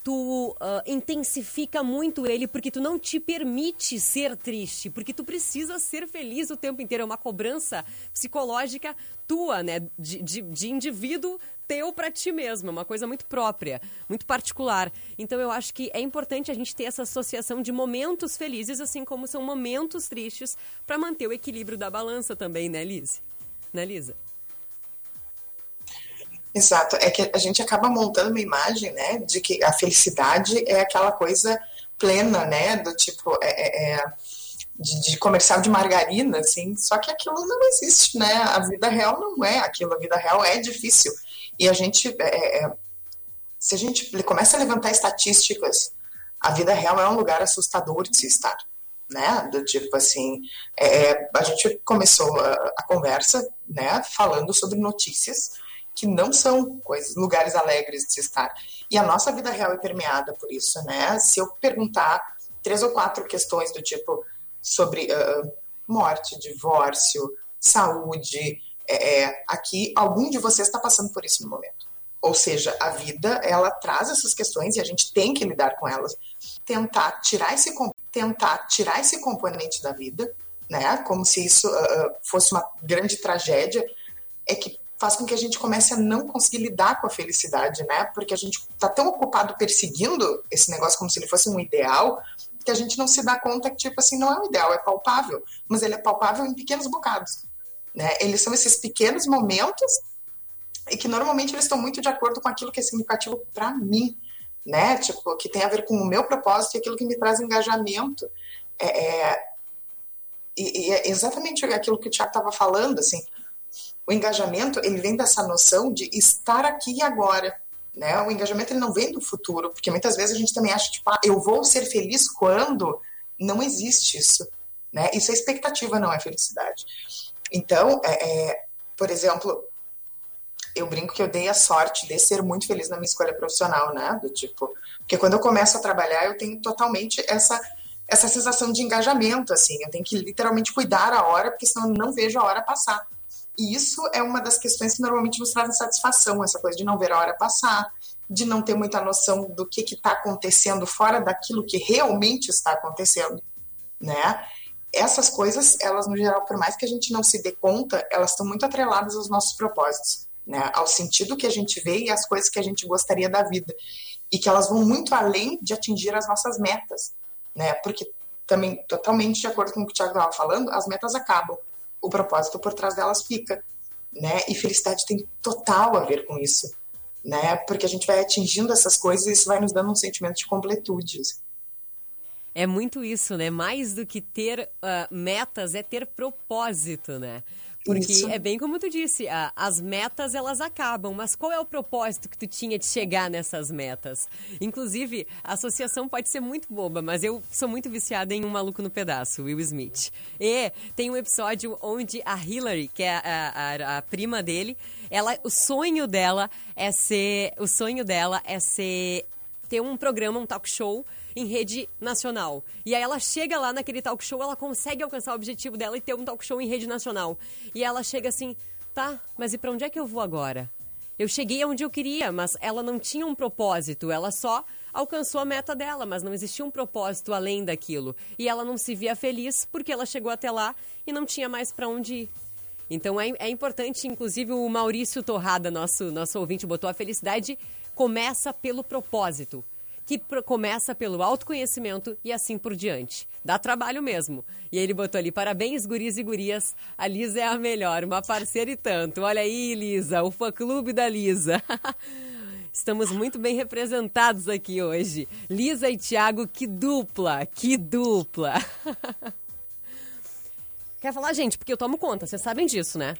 tu uh, intensifica muito ele porque tu não te permite ser triste, porque tu precisa ser feliz o tempo inteiro. É uma cobrança psicológica tua, né? De, de, de indivíduo teu para ti mesmo, é uma coisa muito própria, muito particular. Então eu acho que é importante a gente ter essa associação de momentos felizes, assim como são momentos tristes, para manter o equilíbrio da balança também, né, Liz? Né, Lisa? Exato, é que a gente acaba montando uma imagem, né, de que a felicidade é aquela coisa plena, né, do tipo, é, é, é de, de, comercial de margarina, assim, só que aquilo não existe, né, a vida real não é aquilo, a vida real é difícil, e a gente, é, é se a gente começa a levantar estatísticas, a vida real é um lugar assustador de se estar, né, do tipo assim, é, a gente começou a, a conversa, né, falando sobre notícias, que não são coisas, lugares alegres de se estar. E a nossa vida real é permeada por isso, né? Se eu perguntar três ou quatro questões do tipo sobre uh, morte, divórcio, saúde, é, é, aqui algum de vocês está passando por isso no momento. Ou seja, a vida ela traz essas questões e a gente tem que lidar com elas. Tentar tirar esse tentar tirar esse componente da vida, né? Como se isso uh, fosse uma grande tragédia, é que faz com que a gente comece a não conseguir lidar com a felicidade, né? Porque a gente está tão ocupado perseguindo esse negócio como se ele fosse um ideal, que a gente não se dá conta que, tipo assim, não é um ideal, é palpável, mas ele é palpável em pequenos bocados, né? Eles são esses pequenos momentos e que normalmente eles estão muito de acordo com aquilo que é significativo para mim, né? Tipo, que tem a ver com o meu propósito e aquilo que me traz engajamento. É, é, e, e é exatamente aquilo que o Tiago estava falando, assim, o engajamento, ele vem dessa noção de estar aqui e agora, né? O engajamento ele não vem do futuro, porque muitas vezes a gente também acha tipo, ah, eu vou ser feliz quando não existe isso, né? Isso é expectativa, não é felicidade. Então, é, é, por exemplo, eu brinco que eu dei a sorte de ser muito feliz na minha escolha profissional, né? Do tipo, porque quando eu começo a trabalhar, eu tenho totalmente essa essa sensação de engajamento, assim, eu tenho que literalmente cuidar a hora, porque senão eu não vejo a hora passar E isso é uma das questões que normalmente nos trazem satisfação, essa coisa de não ver a hora passar, de não ter muita noção do que está acontecendo fora daquilo que realmente está acontecendo, né? Essas coisas, elas no geral, por mais que a gente não se dê conta, elas estão muito atreladas aos nossos propósitos, né? Ao sentido que a gente vê e às coisas que a gente gostaria da vida e que elas vão muito além de atingir as nossas metas, né? Porque também totalmente de acordo com o que o Thiago estava falando, as metas acabam, o propósito por trás delas fica, né? E felicidade tem total a ver com isso, né? Porque a gente vai atingindo essas coisas e isso vai nos dando um sentimento de completude. É muito isso, né? Mais do que ter uh, metas, é ter propósito, né? Porque Isso. é bem como tu disse, a- as metas elas acabam, mas qual é o propósito que tu tinha de chegar nessas metas? Inclusive, a associação pode ser muito boba, mas eu sou muito viciada em Um Maluco no Pedaço, Will Smith. E tem um episódio onde a Hillary, que é a, a- a prima dele, ela, o sonho dela é ser, o sonho dela é ser ter um programa, um talk show em rede nacional. E aí ela chega lá naquele talk show, ela consegue alcançar o objetivo dela e ter um talk show em rede nacional. E ela chega assim, tá, mas e pra onde é que eu vou agora? Eu cheguei aonde eu queria, mas ela não tinha um propósito, ela só alcançou a meta dela, mas não existia um propósito além daquilo. E ela não se via feliz porque ela chegou até lá e não tinha mais pra onde ir. Então é, é importante, inclusive o Maurício Torrada, nosso, nosso ouvinte, botou a felicidade começa pelo propósito, que começa pelo autoconhecimento e assim por diante. Dá trabalho mesmo. E ele botou ali, parabéns, guris e gurias, a Lisa é a melhor, uma parceira e tanto. Olha aí, Lisa, o fã-clube da Lisa. Estamos muito bem representados aqui hoje. Lisa e Thiago, que dupla, que dupla. Quer falar, gente? Porque eu tomo conta, vocês sabem disso, né?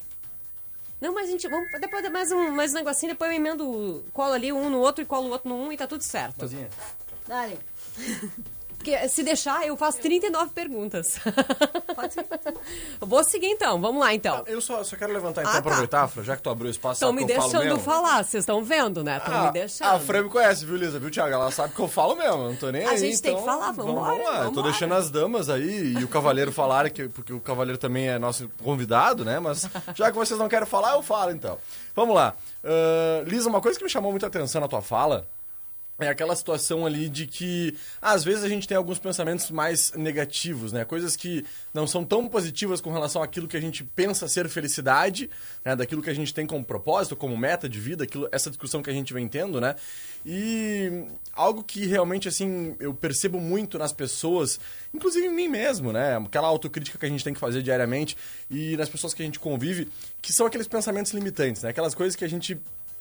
Não, mas a gente, vamos depois de mais um, mais um negocinho, depois eu emendo, colo ali um no outro e colo o outro no um e tá tudo certo. Dale. Porque se deixar, eu faço 39 perguntas. Pode ser. Vou seguir então, vamos lá então. Eu só, só quero levantar então, Ah, tá. aproveitar, Fran, já que tu abriu o espaço, Estão me que eu falo deixando mesmo? falar, vocês estão vendo, né? Estão me Ah, deixando. a Fran me conhece, viu, Lisa? Viu, Thiago? Ela sabe que eu falo mesmo, eu não tô nem A aí. gente tem então, que falar, vambora, Vamos lá, eu tô deixando as damas aí e o cavaleiro falarem, que, porque o cavaleiro também é nosso convidado, né? Mas já que vocês não querem falar, eu falo então. Vamos lá. Ah, Lisa, uma coisa que me chamou muita atenção na tua fala é aquela situação ali de que às vezes a gente tem alguns pensamentos mais negativos, né? Coisas que não são tão positivas com relação àquilo que a gente pensa ser felicidade, né? Daquilo que a gente tem como propósito, como meta de vida, aquilo, essa discussão que a gente vem tendo, né? E algo que realmente assim eu percebo muito nas pessoas, inclusive em mim mesmo, né? Aquela autocrítica que a gente tem que fazer diariamente e nas pessoas que a gente convive, que são aqueles pensamentos limitantes, né? Aquelas coisas que a gente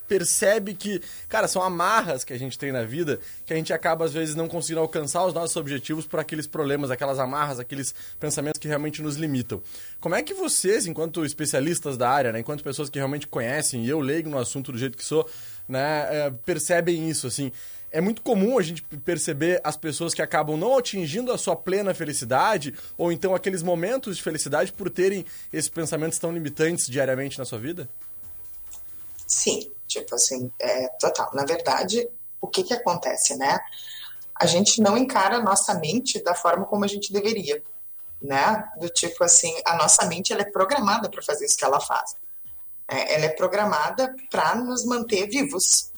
percebe que, cara, são amarras que a gente tem na vida, que a gente acaba às vezes não conseguindo alcançar os nossos objetivos por aqueles problemas, aquelas amarras, aqueles pensamentos que realmente nos limitam. Como é que vocês, enquanto especialistas da área, né, enquanto pessoas que realmente conhecem, e eu leigo no assunto do jeito que sou, né, é, percebem isso, assim? É muito comum a gente perceber as pessoas que acabam não atingindo a sua plena felicidade, ou então aqueles momentos de felicidade por terem esses pensamentos tão limitantes diariamente na sua vida? Sim, tipo assim, é total. Na verdade, o que que acontece, né? A gente não encara a nossa mente da forma como a gente deveria, né? Do tipo assim, a nossa mente ela é programada para fazer isso que ela faz. É, ela é programada para nos manter vivos.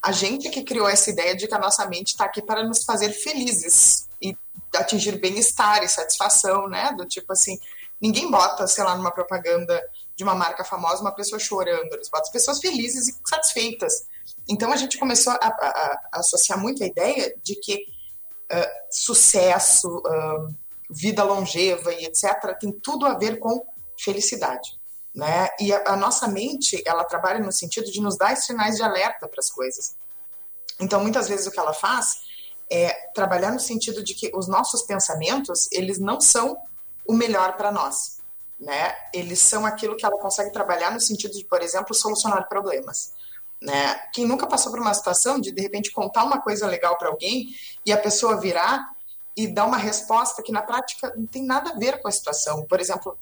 A gente que criou essa ideia de que a nossa mente está aqui para nos fazer felizes e atingir bem-estar e satisfação, né? Do tipo assim, ninguém bota, sei lá, numa propaganda de uma marca famosa uma pessoa chorando, eles botam as pessoas felizes e satisfeitas. Então a gente começou a, a- a associar muito a ideia de que ah, sucesso, ah, vida longeva e etc. tem tudo a ver com felicidade. Né? E a, a nossa mente, ela trabalha no sentido de nos dar sinais de alerta para as coisas. Então, muitas vezes o que ela faz é trabalhar no sentido de que os nossos pensamentos, eles não são o melhor para nós, né? Eles são aquilo que ela consegue trabalhar no sentido de, por exemplo, solucionar problemas, né? Quem nunca passou por uma situação de de repente contar uma coisa legal para alguém e a pessoa virar e dar uma resposta que na prática não tem nada a ver com a situação. Por exemplo,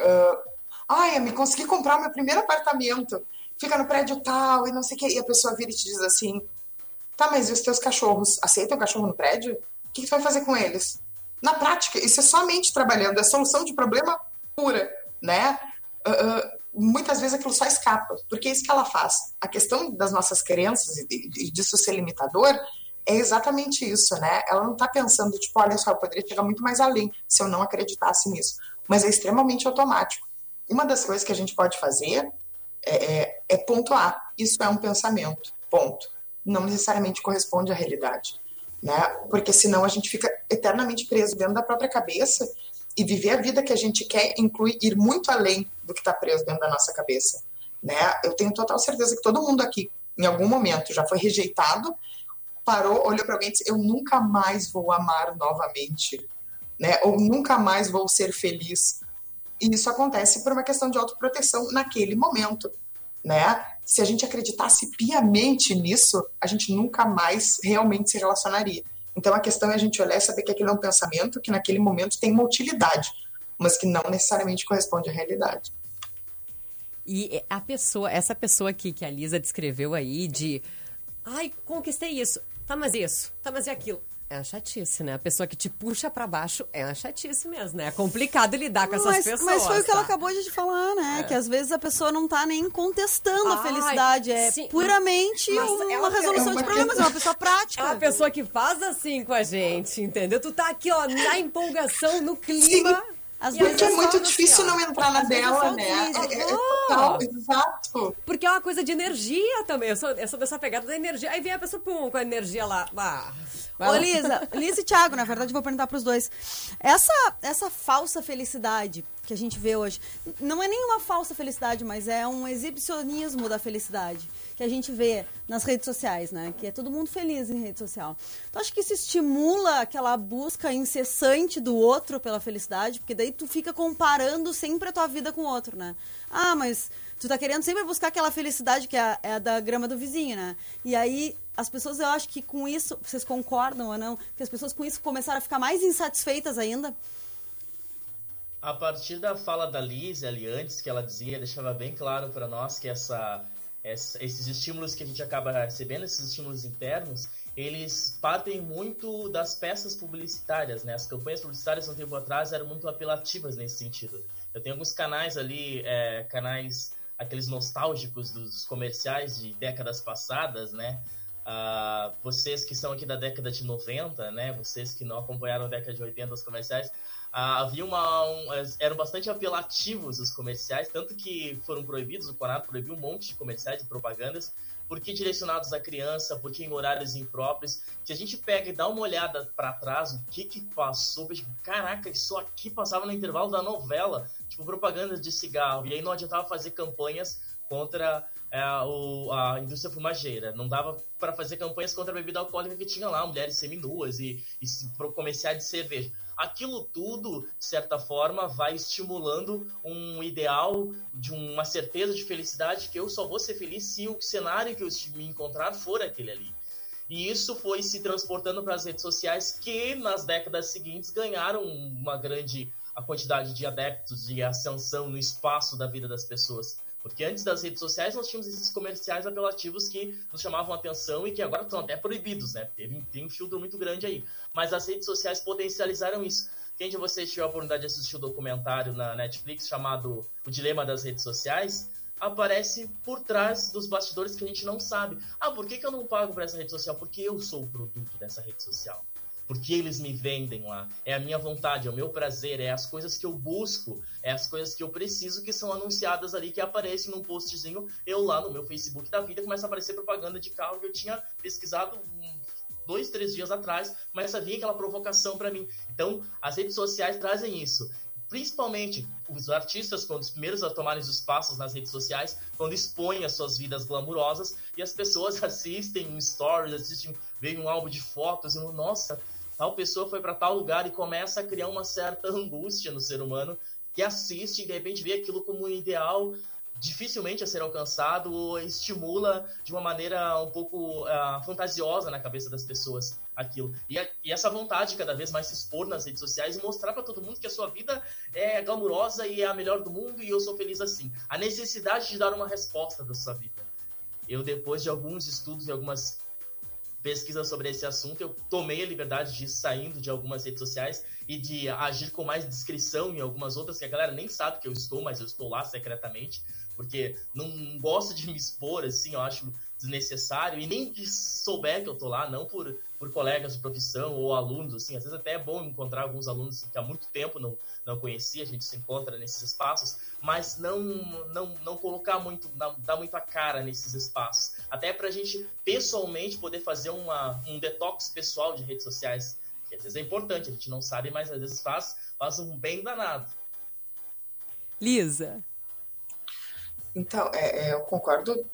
ah, ai, me consegui comprar meu primeiro apartamento, fica no prédio tal e não sei o que, e a pessoa vira e te diz assim, tá, mas e os teus cachorros? Aceitam o cachorro no prédio? O que, que tu vai fazer com eles? Na prática, isso é somente trabalhando, é solução de problema pura, né? ah, muitas vezes aquilo só escapa, porque é isso que ela faz. A questão das nossas crenças e de- disso ser limitador é exatamente isso, né? Ela não está pensando, tipo, olha só, eu poderia chegar muito mais além se eu não acreditasse nisso. Mas é extremamente automático. Uma das coisas que a gente pode fazer é, é, é pontuar. Isso é um pensamento, ponto. Não necessariamente corresponde à realidade, né? Porque senão a gente fica eternamente preso dentro da própria cabeça e viver a vida que a gente quer inclui ir muito além do que está preso dentro da nossa cabeça, né? Eu tenho total certeza que todo mundo aqui, em algum momento, já foi rejeitado, parou, olhou para alguém e disse: Eu nunca mais vou amar novamente, né? Ou nunca mais vou ser feliz. E isso acontece por uma questão de autoproteção naquele momento, né? Se a gente acreditasse piamente nisso, a gente nunca mais realmente se relacionaria. Então a questão é a gente olhar e saber que aquilo é um pensamento que naquele momento tem uma utilidade, mas que não necessariamente corresponde à realidade. E a pessoa, essa pessoa aqui que a Lisa descreveu aí de ai, conquistei isso. Tá, mas isso. Tá, mas e aquilo. É uma chatice, né? A pessoa que te puxa pra baixo é uma chatice mesmo, né? É complicado lidar com essas mas, pessoas. mas foi o que ela tá? acabou de falar, né? É. Que às vezes a pessoa não tá nem contestando a Ai, felicidade. É sim, puramente mas uma, ela- resolução é de uma- problemas. É uma pessoa prática. É uma pessoa que faz assim com a gente, entendeu? Tu tá aqui, ó, na empolgação, no clima. Às Porque às é muito só no difícil não entrar na Às vezes dela, né? É, é total, exato. Porque é uma coisa de energia também. Eu sou, eu sou dessa pegada da energia. Aí vem a pessoa, pum, com a energia lá. Ah, Ô, lá. Lisa, Lisa e Thiago, na verdade, eu vou perguntar pros dois. Essa, essa falsa felicidade que a gente vê hoje, não é nenhuma falsa felicidade, mas é um exibicionismo da felicidade que a gente vê nas redes sociais, né? Que é todo mundo feliz em rede social. Tu acha que isso estimula aquela busca incessante do outro pela felicidade? Porque daí tu fica comparando sempre a tua vida com o outro, né? Ah, mas tu tá querendo sempre buscar aquela felicidade que é é da grama do vizinho, né? E aí as pessoas, eu acho que com isso, vocês concordam ou não? Que as pessoas com isso começaram a ficar mais insatisfeitas ainda? A partir da fala da Liz ali antes, que ela dizia, deixava bem claro para nós que essa, essa- esses estímulos que a gente acaba recebendo, esses estímulos internos, eles partem muito das peças publicitárias, né? As campanhas publicitárias um tempo atrás eram muito apelativas nesse sentido. Eu tenho alguns canais ali, é, canais aqueles nostálgicos dos comerciais de décadas passadas, né? Ah, vocês que são aqui da década de 90, né? Vocês que não acompanharam a década de 80 os comerciais, havia uma, um- eram bastante apelativos os comerciais, tanto que foram proibidos, o Conato proibiu um monte de comerciais de propagandas, porque direcionados à criança, porque em horários impróprios. Se a gente pega e dá uma olhada para trás, o que que passou, veja, caraca, isso aqui passava no intervalo da novela, tipo propaganda de cigarro, e aí não adiantava fazer campanhas contra é, o- a indústria fumageira. Não dava para fazer campanhas contra a bebida alcoólica que tinha lá, mulheres seminuas e, e comerciais de cerveja. Aquilo tudo, de certa forma, vai estimulando um ideal de uma certeza de felicidade que eu só vou ser feliz se o cenário que eu me encontrar for aquele ali. E isso foi se transportando para as redes sociais que nas décadas seguintes ganharam uma grande a quantidade de adeptos de ascensão no espaço da vida das pessoas. Porque antes das redes sociais nós tínhamos esses comerciais apelativos que nos chamavam atenção e que agora estão até proibidos, né? Tem, tem um filtro muito grande aí. Mas as redes sociais potencializaram isso. Quem de vocês tiver a oportunidade de assistir o documentário na Netflix chamado O Dilema das Redes Sociais, aparece por trás dos bastidores que a gente não sabe. Ah, por que, que eu não pago para essa rede social? Porque eu sou o produto dessa rede social. Porque eles me vendem lá. É a minha vontade, é o meu prazer, é as coisas que eu busco, é as coisas que eu preciso que são anunciadas ali, que aparecem num postzinho. Eu lá no meu Facebook da vida começa a aparecer propaganda de carro que eu tinha pesquisado dois, três dias atrás, começa a vir aquela provocação para mim. Então, as redes sociais trazem isso. Principalmente os artistas, quando os primeiros a tomarem os espaços nas redes sociais, quando expõem as suas vidas glamurosas e as pessoas assistem um stories, assistem, veem um álbum de fotos e nossa, tal pessoa foi para tal lugar e começa a criar uma certa angústia no ser humano que assiste e de repente vê aquilo como um ideal dificilmente a ser alcançado ou estimula de uma maneira um pouco ah, fantasiosa na cabeça das pessoas aquilo. E, a- e essa vontade de cada vez mais se expor nas redes sociais e mostrar para todo mundo que a sua vida é glamurosa e é a melhor do mundo e eu sou feliz assim. A necessidade de dar uma resposta da sua vida. Eu, depois de alguns estudos e algumas pesquisa sobre esse assunto, eu tomei a liberdade de ir saindo de algumas redes sociais e de agir com mais discrição em algumas outras que a galera nem sabe que eu estou, mas eu estou lá secretamente, porque não gosto de me expor, assim, eu acho desnecessário, e nem que souber que eu tô lá, não por, por colegas de profissão ou alunos, assim, às vezes até é bom encontrar alguns alunos que há muito tempo não, não conhecia, a gente se encontra nesses espaços, mas não, não, não colocar muito, não dar muito a cara nesses espaços, até pra gente pessoalmente poder fazer uma, um detox pessoal de redes sociais, que às vezes é importante, a gente não sabe, mas às vezes faz, faz um bem danado. Lisa. Então, é, é, eu concordo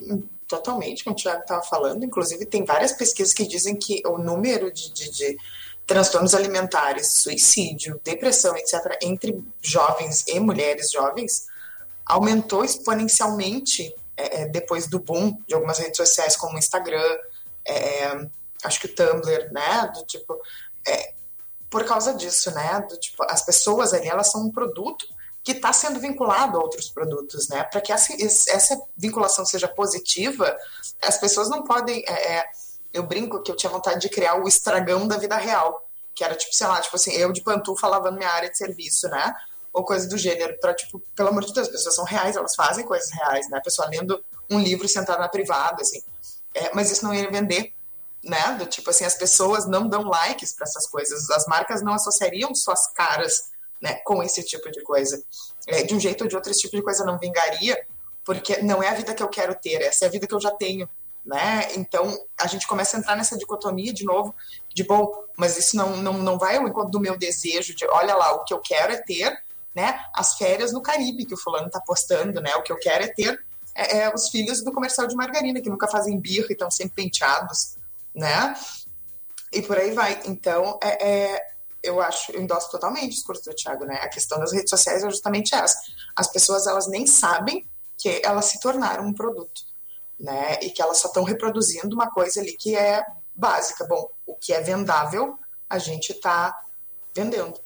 totalmente com o Tiago estava falando. Inclusive, tem várias pesquisas que dizem que o número de, de, de transtornos alimentares, suicídio, depressão, etc., entre jovens e mulheres jovens, aumentou exponencialmente é, é depois do boom de algumas redes sociais, como o Instagram, é, acho que o Tumblr, né? Do tipo, é, por causa disso, né? Do tipo, as pessoas ali, elas são um produto que está sendo vinculado a outros produtos, né? Para que essa, essa, vinculação seja positiva, as pessoas não podem. É, é, eu brinco que eu tinha vontade de criar o estragão da vida real, que era tipo, sei lá, tipo assim, eu de pantufa lavando minha área de serviço, né? Ou coisa do gênero, para tipo, pelo amor de Deus, as pessoas são reais, elas fazem coisas reais, né? A pessoa lendo um livro sentada na privada, assim. É, mas isso não ia vender, né? Do tipo assim, as pessoas não dão likes para essas coisas, as marcas não associariam suas caras né, com esse tipo de coisa. É, de um jeito ou de outro, esse tipo de coisa não vingaria, porque não é a vida que eu quero ter, essa é a vida que eu já tenho. Né? Então, a gente começa a entrar nessa dicotomia de novo, de bom, mas isso não, não, não vai ao encontro do meu desejo de, olha lá, o que eu quero é ter né, as férias no Caribe que o fulano está postando, né? O que eu quero é ter é, é, os filhos do comercial de margarina, que nunca fazem birra e estão sempre penteados, né? E por aí vai. Então, é, é eu acho, eu endosso totalmente o discurso do Thiago, né? A questão das redes sociais é justamente essa. As pessoas, elas nem sabem que elas se tornaram um produto, né? E que elas só estão reproduzindo uma coisa ali que é básica. Bom, o que é vendável, a gente está vendendo.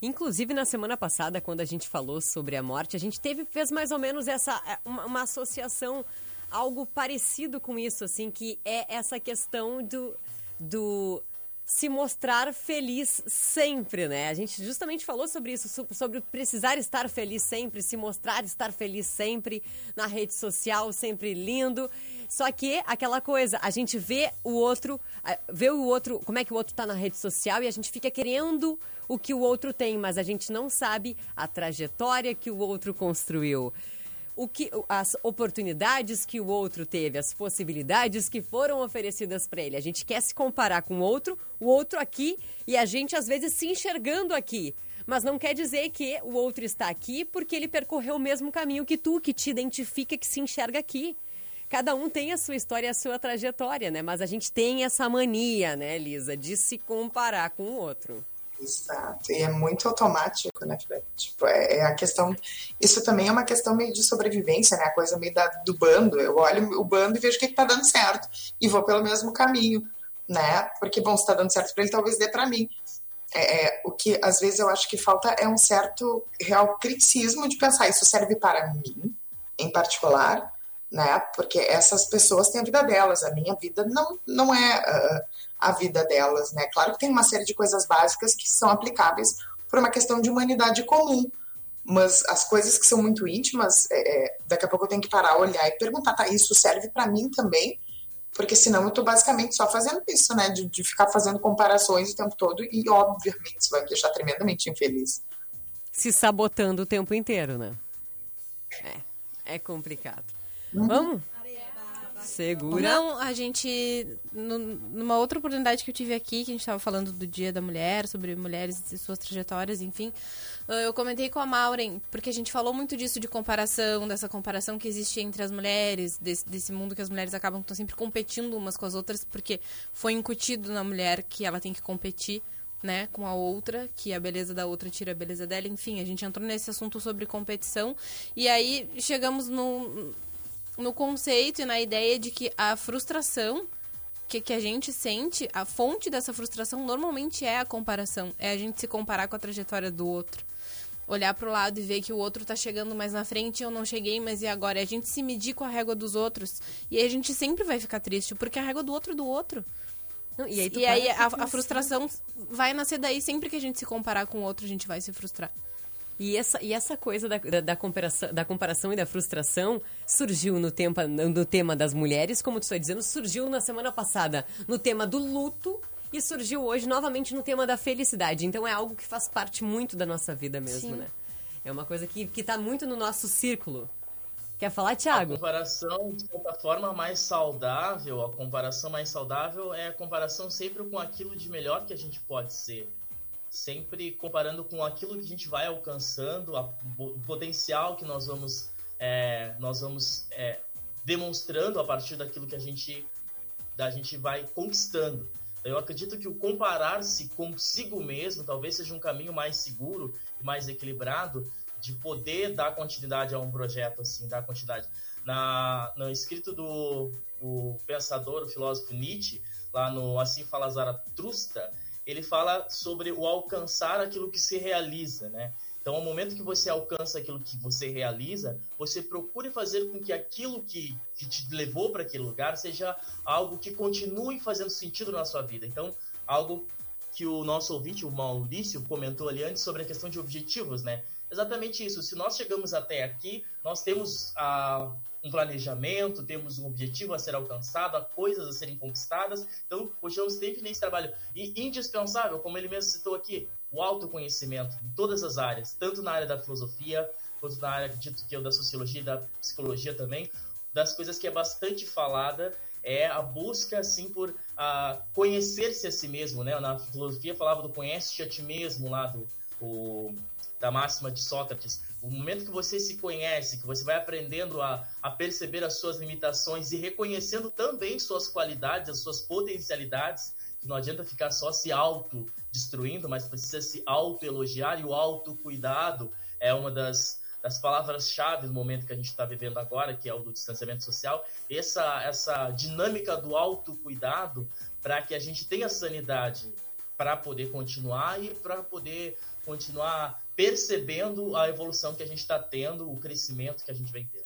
Inclusive, na semana passada, quando a gente falou sobre a morte, a gente teve, fez mais ou menos essa, é, uma, uma associação, algo parecido com isso, assim, que é essa questão do, do se mostrar feliz sempre, né? A gente justamente falou sobre isso, sobre precisar estar feliz sempre, se mostrar estar feliz sempre na rede social, sempre lindo. Só que aquela coisa, a gente vê o outro, vê o outro, como é que o outro tá na rede social e a gente fica querendo o que o outro tem, mas a gente não sabe a trajetória que o outro construiu o que, as oportunidades que o outro teve, as possibilidades que foram oferecidas para ele. A gente quer se comparar com o outro, o outro aqui, e a gente às vezes se enxergando aqui. Mas não quer dizer que o outro está aqui porque ele percorreu o mesmo caminho que tu, que te identifica, que se enxerga aqui. Cada um tem a sua história, a sua trajetória, né? Mas a gente tem essa mania, né, Lisa, de se comparar com o outro. Exato, e é muito automático, né? Tipo, é, é, a questão. Isso também é uma questão meio de sobrevivência, né? A coisa meio da, do bando. Eu olho o bando e vejo o que, está dando certo e vou pelo mesmo caminho, né? Porque, bom, se está dando certo para ele, talvez dê para mim. É, é, o que às vezes eu acho que falta é um certo real criticismo de pensar isso serve para mim, em particular, né? Porque essas pessoas têm a vida delas, a minha vida não, não é. Uh, a vida delas, né? Claro que tem uma série de coisas básicas que são aplicáveis por uma questão de humanidade comum, mas as coisas que são muito íntimas, é, é daqui a pouco eu tenho que parar, olhar e perguntar, tá, isso serve para mim também? Porque senão eu tô basicamente só fazendo isso, né? De, de ficar fazendo comparações o tempo todo e, obviamente, isso vai me deixar tremendamente infeliz. Se sabotando o tempo inteiro, né? É, é complicado. Uhum. Vamos? Segura. Não, a gente. numa outra oportunidade que eu tive aqui, que a gente estava falando do Dia da Mulher, sobre mulheres e suas trajetórias, enfim. Ah, eu comentei com a Maureen, porque a gente falou muito disso de comparação, dessa comparação que existe entre as mulheres, desse, desse mundo que as mulheres acabam sempre competindo umas com as outras, porque foi incutido na mulher que ela tem que competir né, com a outra, que a beleza da outra tira a beleza dela. Enfim, a gente entrou nesse assunto sobre competição. E aí chegamos no, no conceito e na ideia de que a frustração que, que a gente sente, a fonte dessa frustração normalmente é a comparação. É a gente se comparar com a trajetória do outro. Olhar para o lado e ver que o outro está chegando mais na frente e eu não cheguei, mas e agora? É a gente se medir com a régua dos outros. E a gente sempre vai ficar triste, porque a régua do outro é do outro. Não, e aí tu e aí a, a pensar. frustração vai nascer daí. Sempre que a gente se comparar com o outro, a gente vai se frustrar. E essa, e essa coisa da, da, da comparação, da comparação e da frustração surgiu no tema, no tema das mulheres, como tu está dizendo, surgiu na semana passada no tema do luto e surgiu hoje novamente no tema da felicidade. Então é algo que faz parte muito da nossa vida mesmo, Sim. né? É uma coisa que, que tá muito no nosso círculo. Quer falar, A Thiago? comparação, de certa forma, mais saudável, a comparação mais saudável é a comparação sempre com aquilo de melhor que a gente pode ser. Sempre comparando com aquilo que a gente vai alcançando, a- o potencial que nós vamos, é, nós vamos é, demonstrando a partir daquilo que a gente, da gente vai conquistando. Eu acredito que o comparar-se consigo mesmo talvez seja um caminho mais seguro mais equilibrado de poder dar continuidade a um projeto assim, dar continuidade. Na, no escrito do o pensador, o filósofo Nietzsche, lá no Assim Fala Zaratustra, ele fala sobre o alcançar aquilo que se realiza, né? Então, ao momento que você alcança aquilo que você realiza, você procure fazer com que aquilo que, que te levou para aquele lugar seja algo que continue fazendo sentido na sua vida. Então, algo que o nosso ouvinte, o Maurício, comentou ali antes sobre a questão de objetivos, né? Exatamente isso. Se nós chegamos até aqui, nós temos ah, um planejamento, temos um objetivo a ser alcançado, há coisas a serem conquistadas. Então, puxamos sempre nesse trabalho. E indispensável, como ele mesmo citou aqui, o autoconhecimento em todas as áreas, tanto na área da filosofia, quanto na área, acredito que eu, da sociologia e da psicologia também. Das coisas que é bastante falada é a busca, assim, por ah, conhecer-se a si mesmo, né? Na filosofia falava do conhece-te a ti mesmo, lá do, o, da máxima de Sócrates. O momento que você se conhece, que você vai aprendendo a, a perceber as suas limitações e reconhecendo também suas qualidades, as suas potencialidades, que não adianta ficar só se auto-destruindo, mas precisa se auto-elogiar e o autocuidado é uma das, das palavras-chave do momento que a gente está vivendo agora, que é o do distanciamento social. Essa, essa dinâmica do autocuidado para que a gente tenha sanidade para poder continuar e para poder continuar percebendo a evolução que a gente está tendo, o crescimento que a gente vem tendo.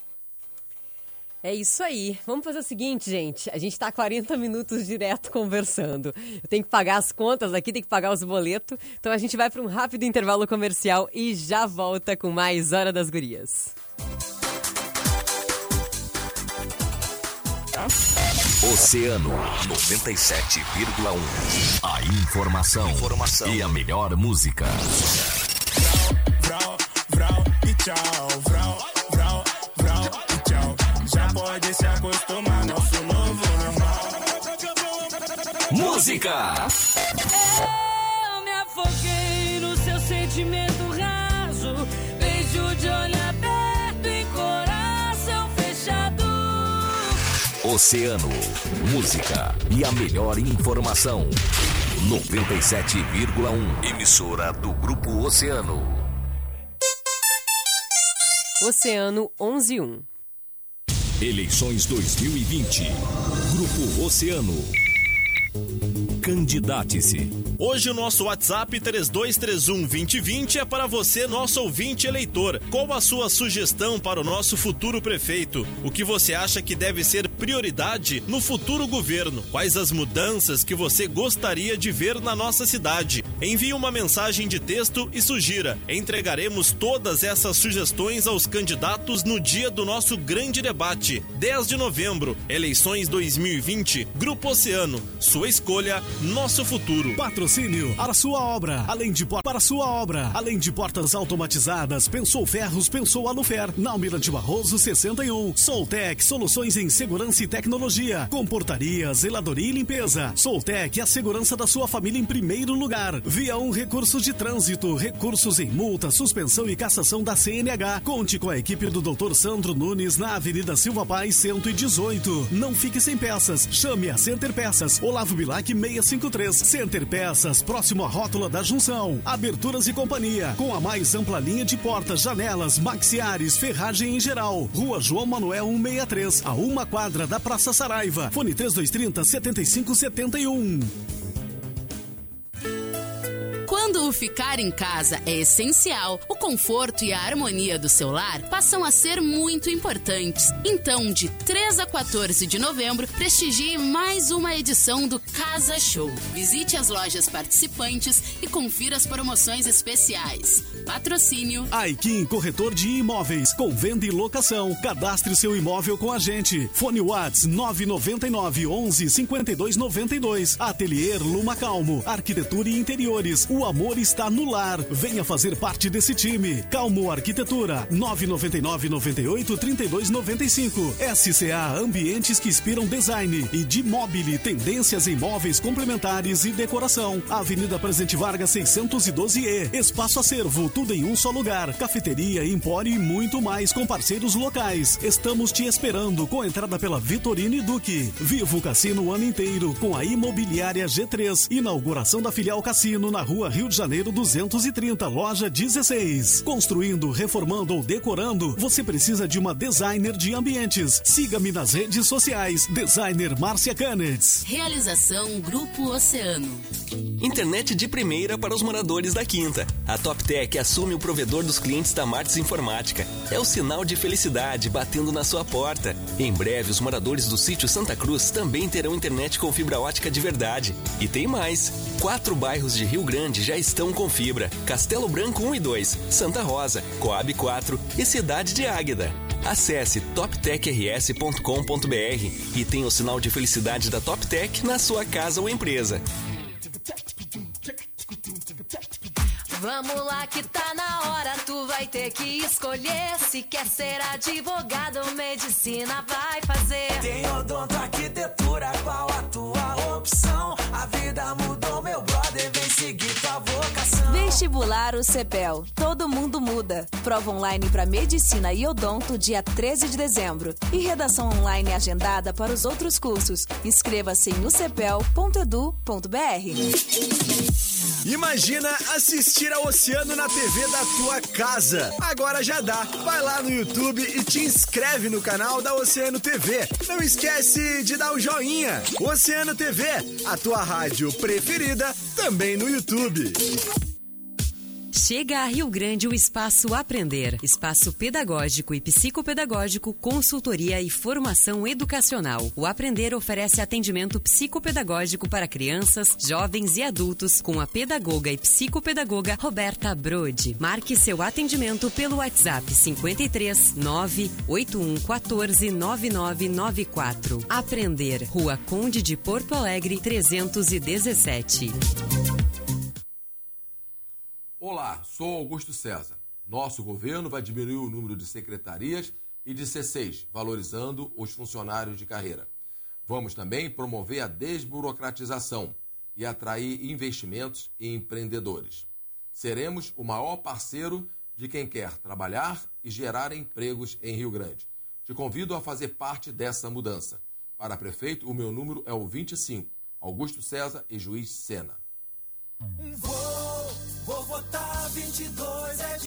É isso aí. Vamos fazer o seguinte, gente. A gente tá 40 minutos direto conversando. Eu tenho que pagar as contas aqui, tem que pagar os boletos. Então a gente vai para um rápido intervalo comercial e já volta com mais Hora das Gurias. Oceano 97,1. A informação, e a melhor música. E tchau, vrau, vrau, vrau e tchau. Já pode se acostumar, nosso novo normal. Música! Eu me afoguei no seu sentimento raso. Beijo de olho aberto e coração fechado. Oceano, música e a melhor informação. 97,1. Emissora do Grupo Oceano. Oceano 111. Eleições 2020. Grupo Oceano. Candidate-se. Hoje o nosso WhatsApp 3231-2020 é para você, nosso ouvinte eleitor. Qual a sua sugestão para o nosso futuro prefeito? O que você acha que deve ser prioridade no futuro governo? Quais as mudanças que você gostaria de ver na nossa cidade? Envie uma mensagem de texto e sugira. Entregaremos todas essas sugestões aos candidatos no dia do nosso grande debate, 10 de novembro, eleições 2020, Grupo Oceano. Sua escolha, nosso futuro. Patrocínio para sua obra, além de para sua obra, além de portas automatizadas, pensou ferros, pensou Alufer, na Almirante Barroso 61. Soltec, soluções em segurança e tecnologia, comportaria, zeladoria e limpeza. Soltec, a segurança da sua família em primeiro lugar. Via um recursos de trânsito, recursos em multa, suspensão e cassação da CNH. Conte com a equipe do Dr. Sandro Nunes na Avenida Silva Paz 118. Não fique sem peças. Chame a Center Peças, Olavo Bilac 653. Center Peças, próximo à rótula da junção. Aberturas e companhia, com a mais ampla linha de portas, janelas, maxiares, ferragem em geral. Rua João Manuel 163, a uma quadra da Praça Saraiva. Fone 3230 7571. Quando o ficar em casa é essencial, o conforto e a harmonia do seu lar passam a ser muito importantes. Então, de 3 a 14 de novembro, prestigie mais uma edição do Casa Show. Visite as lojas participantes e confira as promoções especiais. Patrocínio Aikin Corretor de Imóveis, com venda e locação. Cadastre seu imóvel com a gente. Fone Whats 999 11 52 92. Atelier Luma Calmo, Arquitetura e Interiores. O amor está no lar. Venha fazer parte desse time. Calmo Arquitetura 999 98 32 95. SCA Ambientes que inspiram design e de Mobile Tendências em móveis complementares e decoração. Avenida Presidente Vargas 612E. Espaço Acervo, tudo em um só lugar. Cafeteria, empório e muito mais com parceiros locais. Estamos te esperando com entrada pela Vitorino e Duque. Viva o Cassino o ano inteiro com a Imobiliária G3. Inauguração da filial Cassino na rua Rio de Janeiro 230, loja 16. Construindo, reformando ou decorando, você precisa de uma designer de ambientes. Siga-me nas redes sociais. Designer Márcia Canets. Realização Grupo Oceano. Internet de primeira para os moradores da Quinta. A TopTech assume o provedor dos clientes da Martins Informática. É o sinal de felicidade batendo na sua porta. Em breve, os moradores do sítio Santa Cruz também terão internet com fibra ótica de verdade. E tem mais: quatro bairros de Rio Grande já estão com fibra: Castelo Branco 1 e 2, Santa Rosa, Coab 4 e Cidade de Águeda. Acesse toptechrs.com.br e tenha o sinal de felicidade da TopTech na sua casa ou empresa. Vamos lá que tá na hora, tu vai ter que escolher se quer ser advogado ou medicina vai fazer. Tem odonto, arquitetura, qual a tua opção? A vida mudou, meu brother, vem seguir tua vocação. Vestibular o CEPEL. Todo mundo muda. Prova online para medicina e odonto dia 13 de dezembro. E redação online agendada para os outros cursos. Inscreva-se em ucepel.edu.br. Imagina assistir ao oceano na TV da tua casa. Agora já dá. Vai lá no YouTube e te inscreve no canal da Oceano TV. Não esquece de dar o joinha. Oceano TV, a tua rádio preferida, também no YouTube. Chega a Rio Grande o Espaço Aprender, espaço pedagógico e psicopedagógico, consultoria e formação educacional. O Aprender oferece atendimento psicopedagógico para crianças, jovens e adultos com a pedagoga e psicopedagoga Roberta Brode. Marque seu atendimento pelo WhatsApp 53 981 14 9994. Aprender, Rua Conde de Porto Alegre 317. Olá, sou Augusto César. Nosso governo vai diminuir o número de secretarias e de C6, valorizando os funcionários de carreira. Vamos também promover a desburocratização e atrair investimentos e empreendedores. Seremos o maior parceiro de quem quer trabalhar e gerar empregos em Rio Grande. Te convido a fazer parte dessa mudança. Para prefeito, o meu número é o 25, Augusto César e Juiz Sena. Vou, vou votar 22, é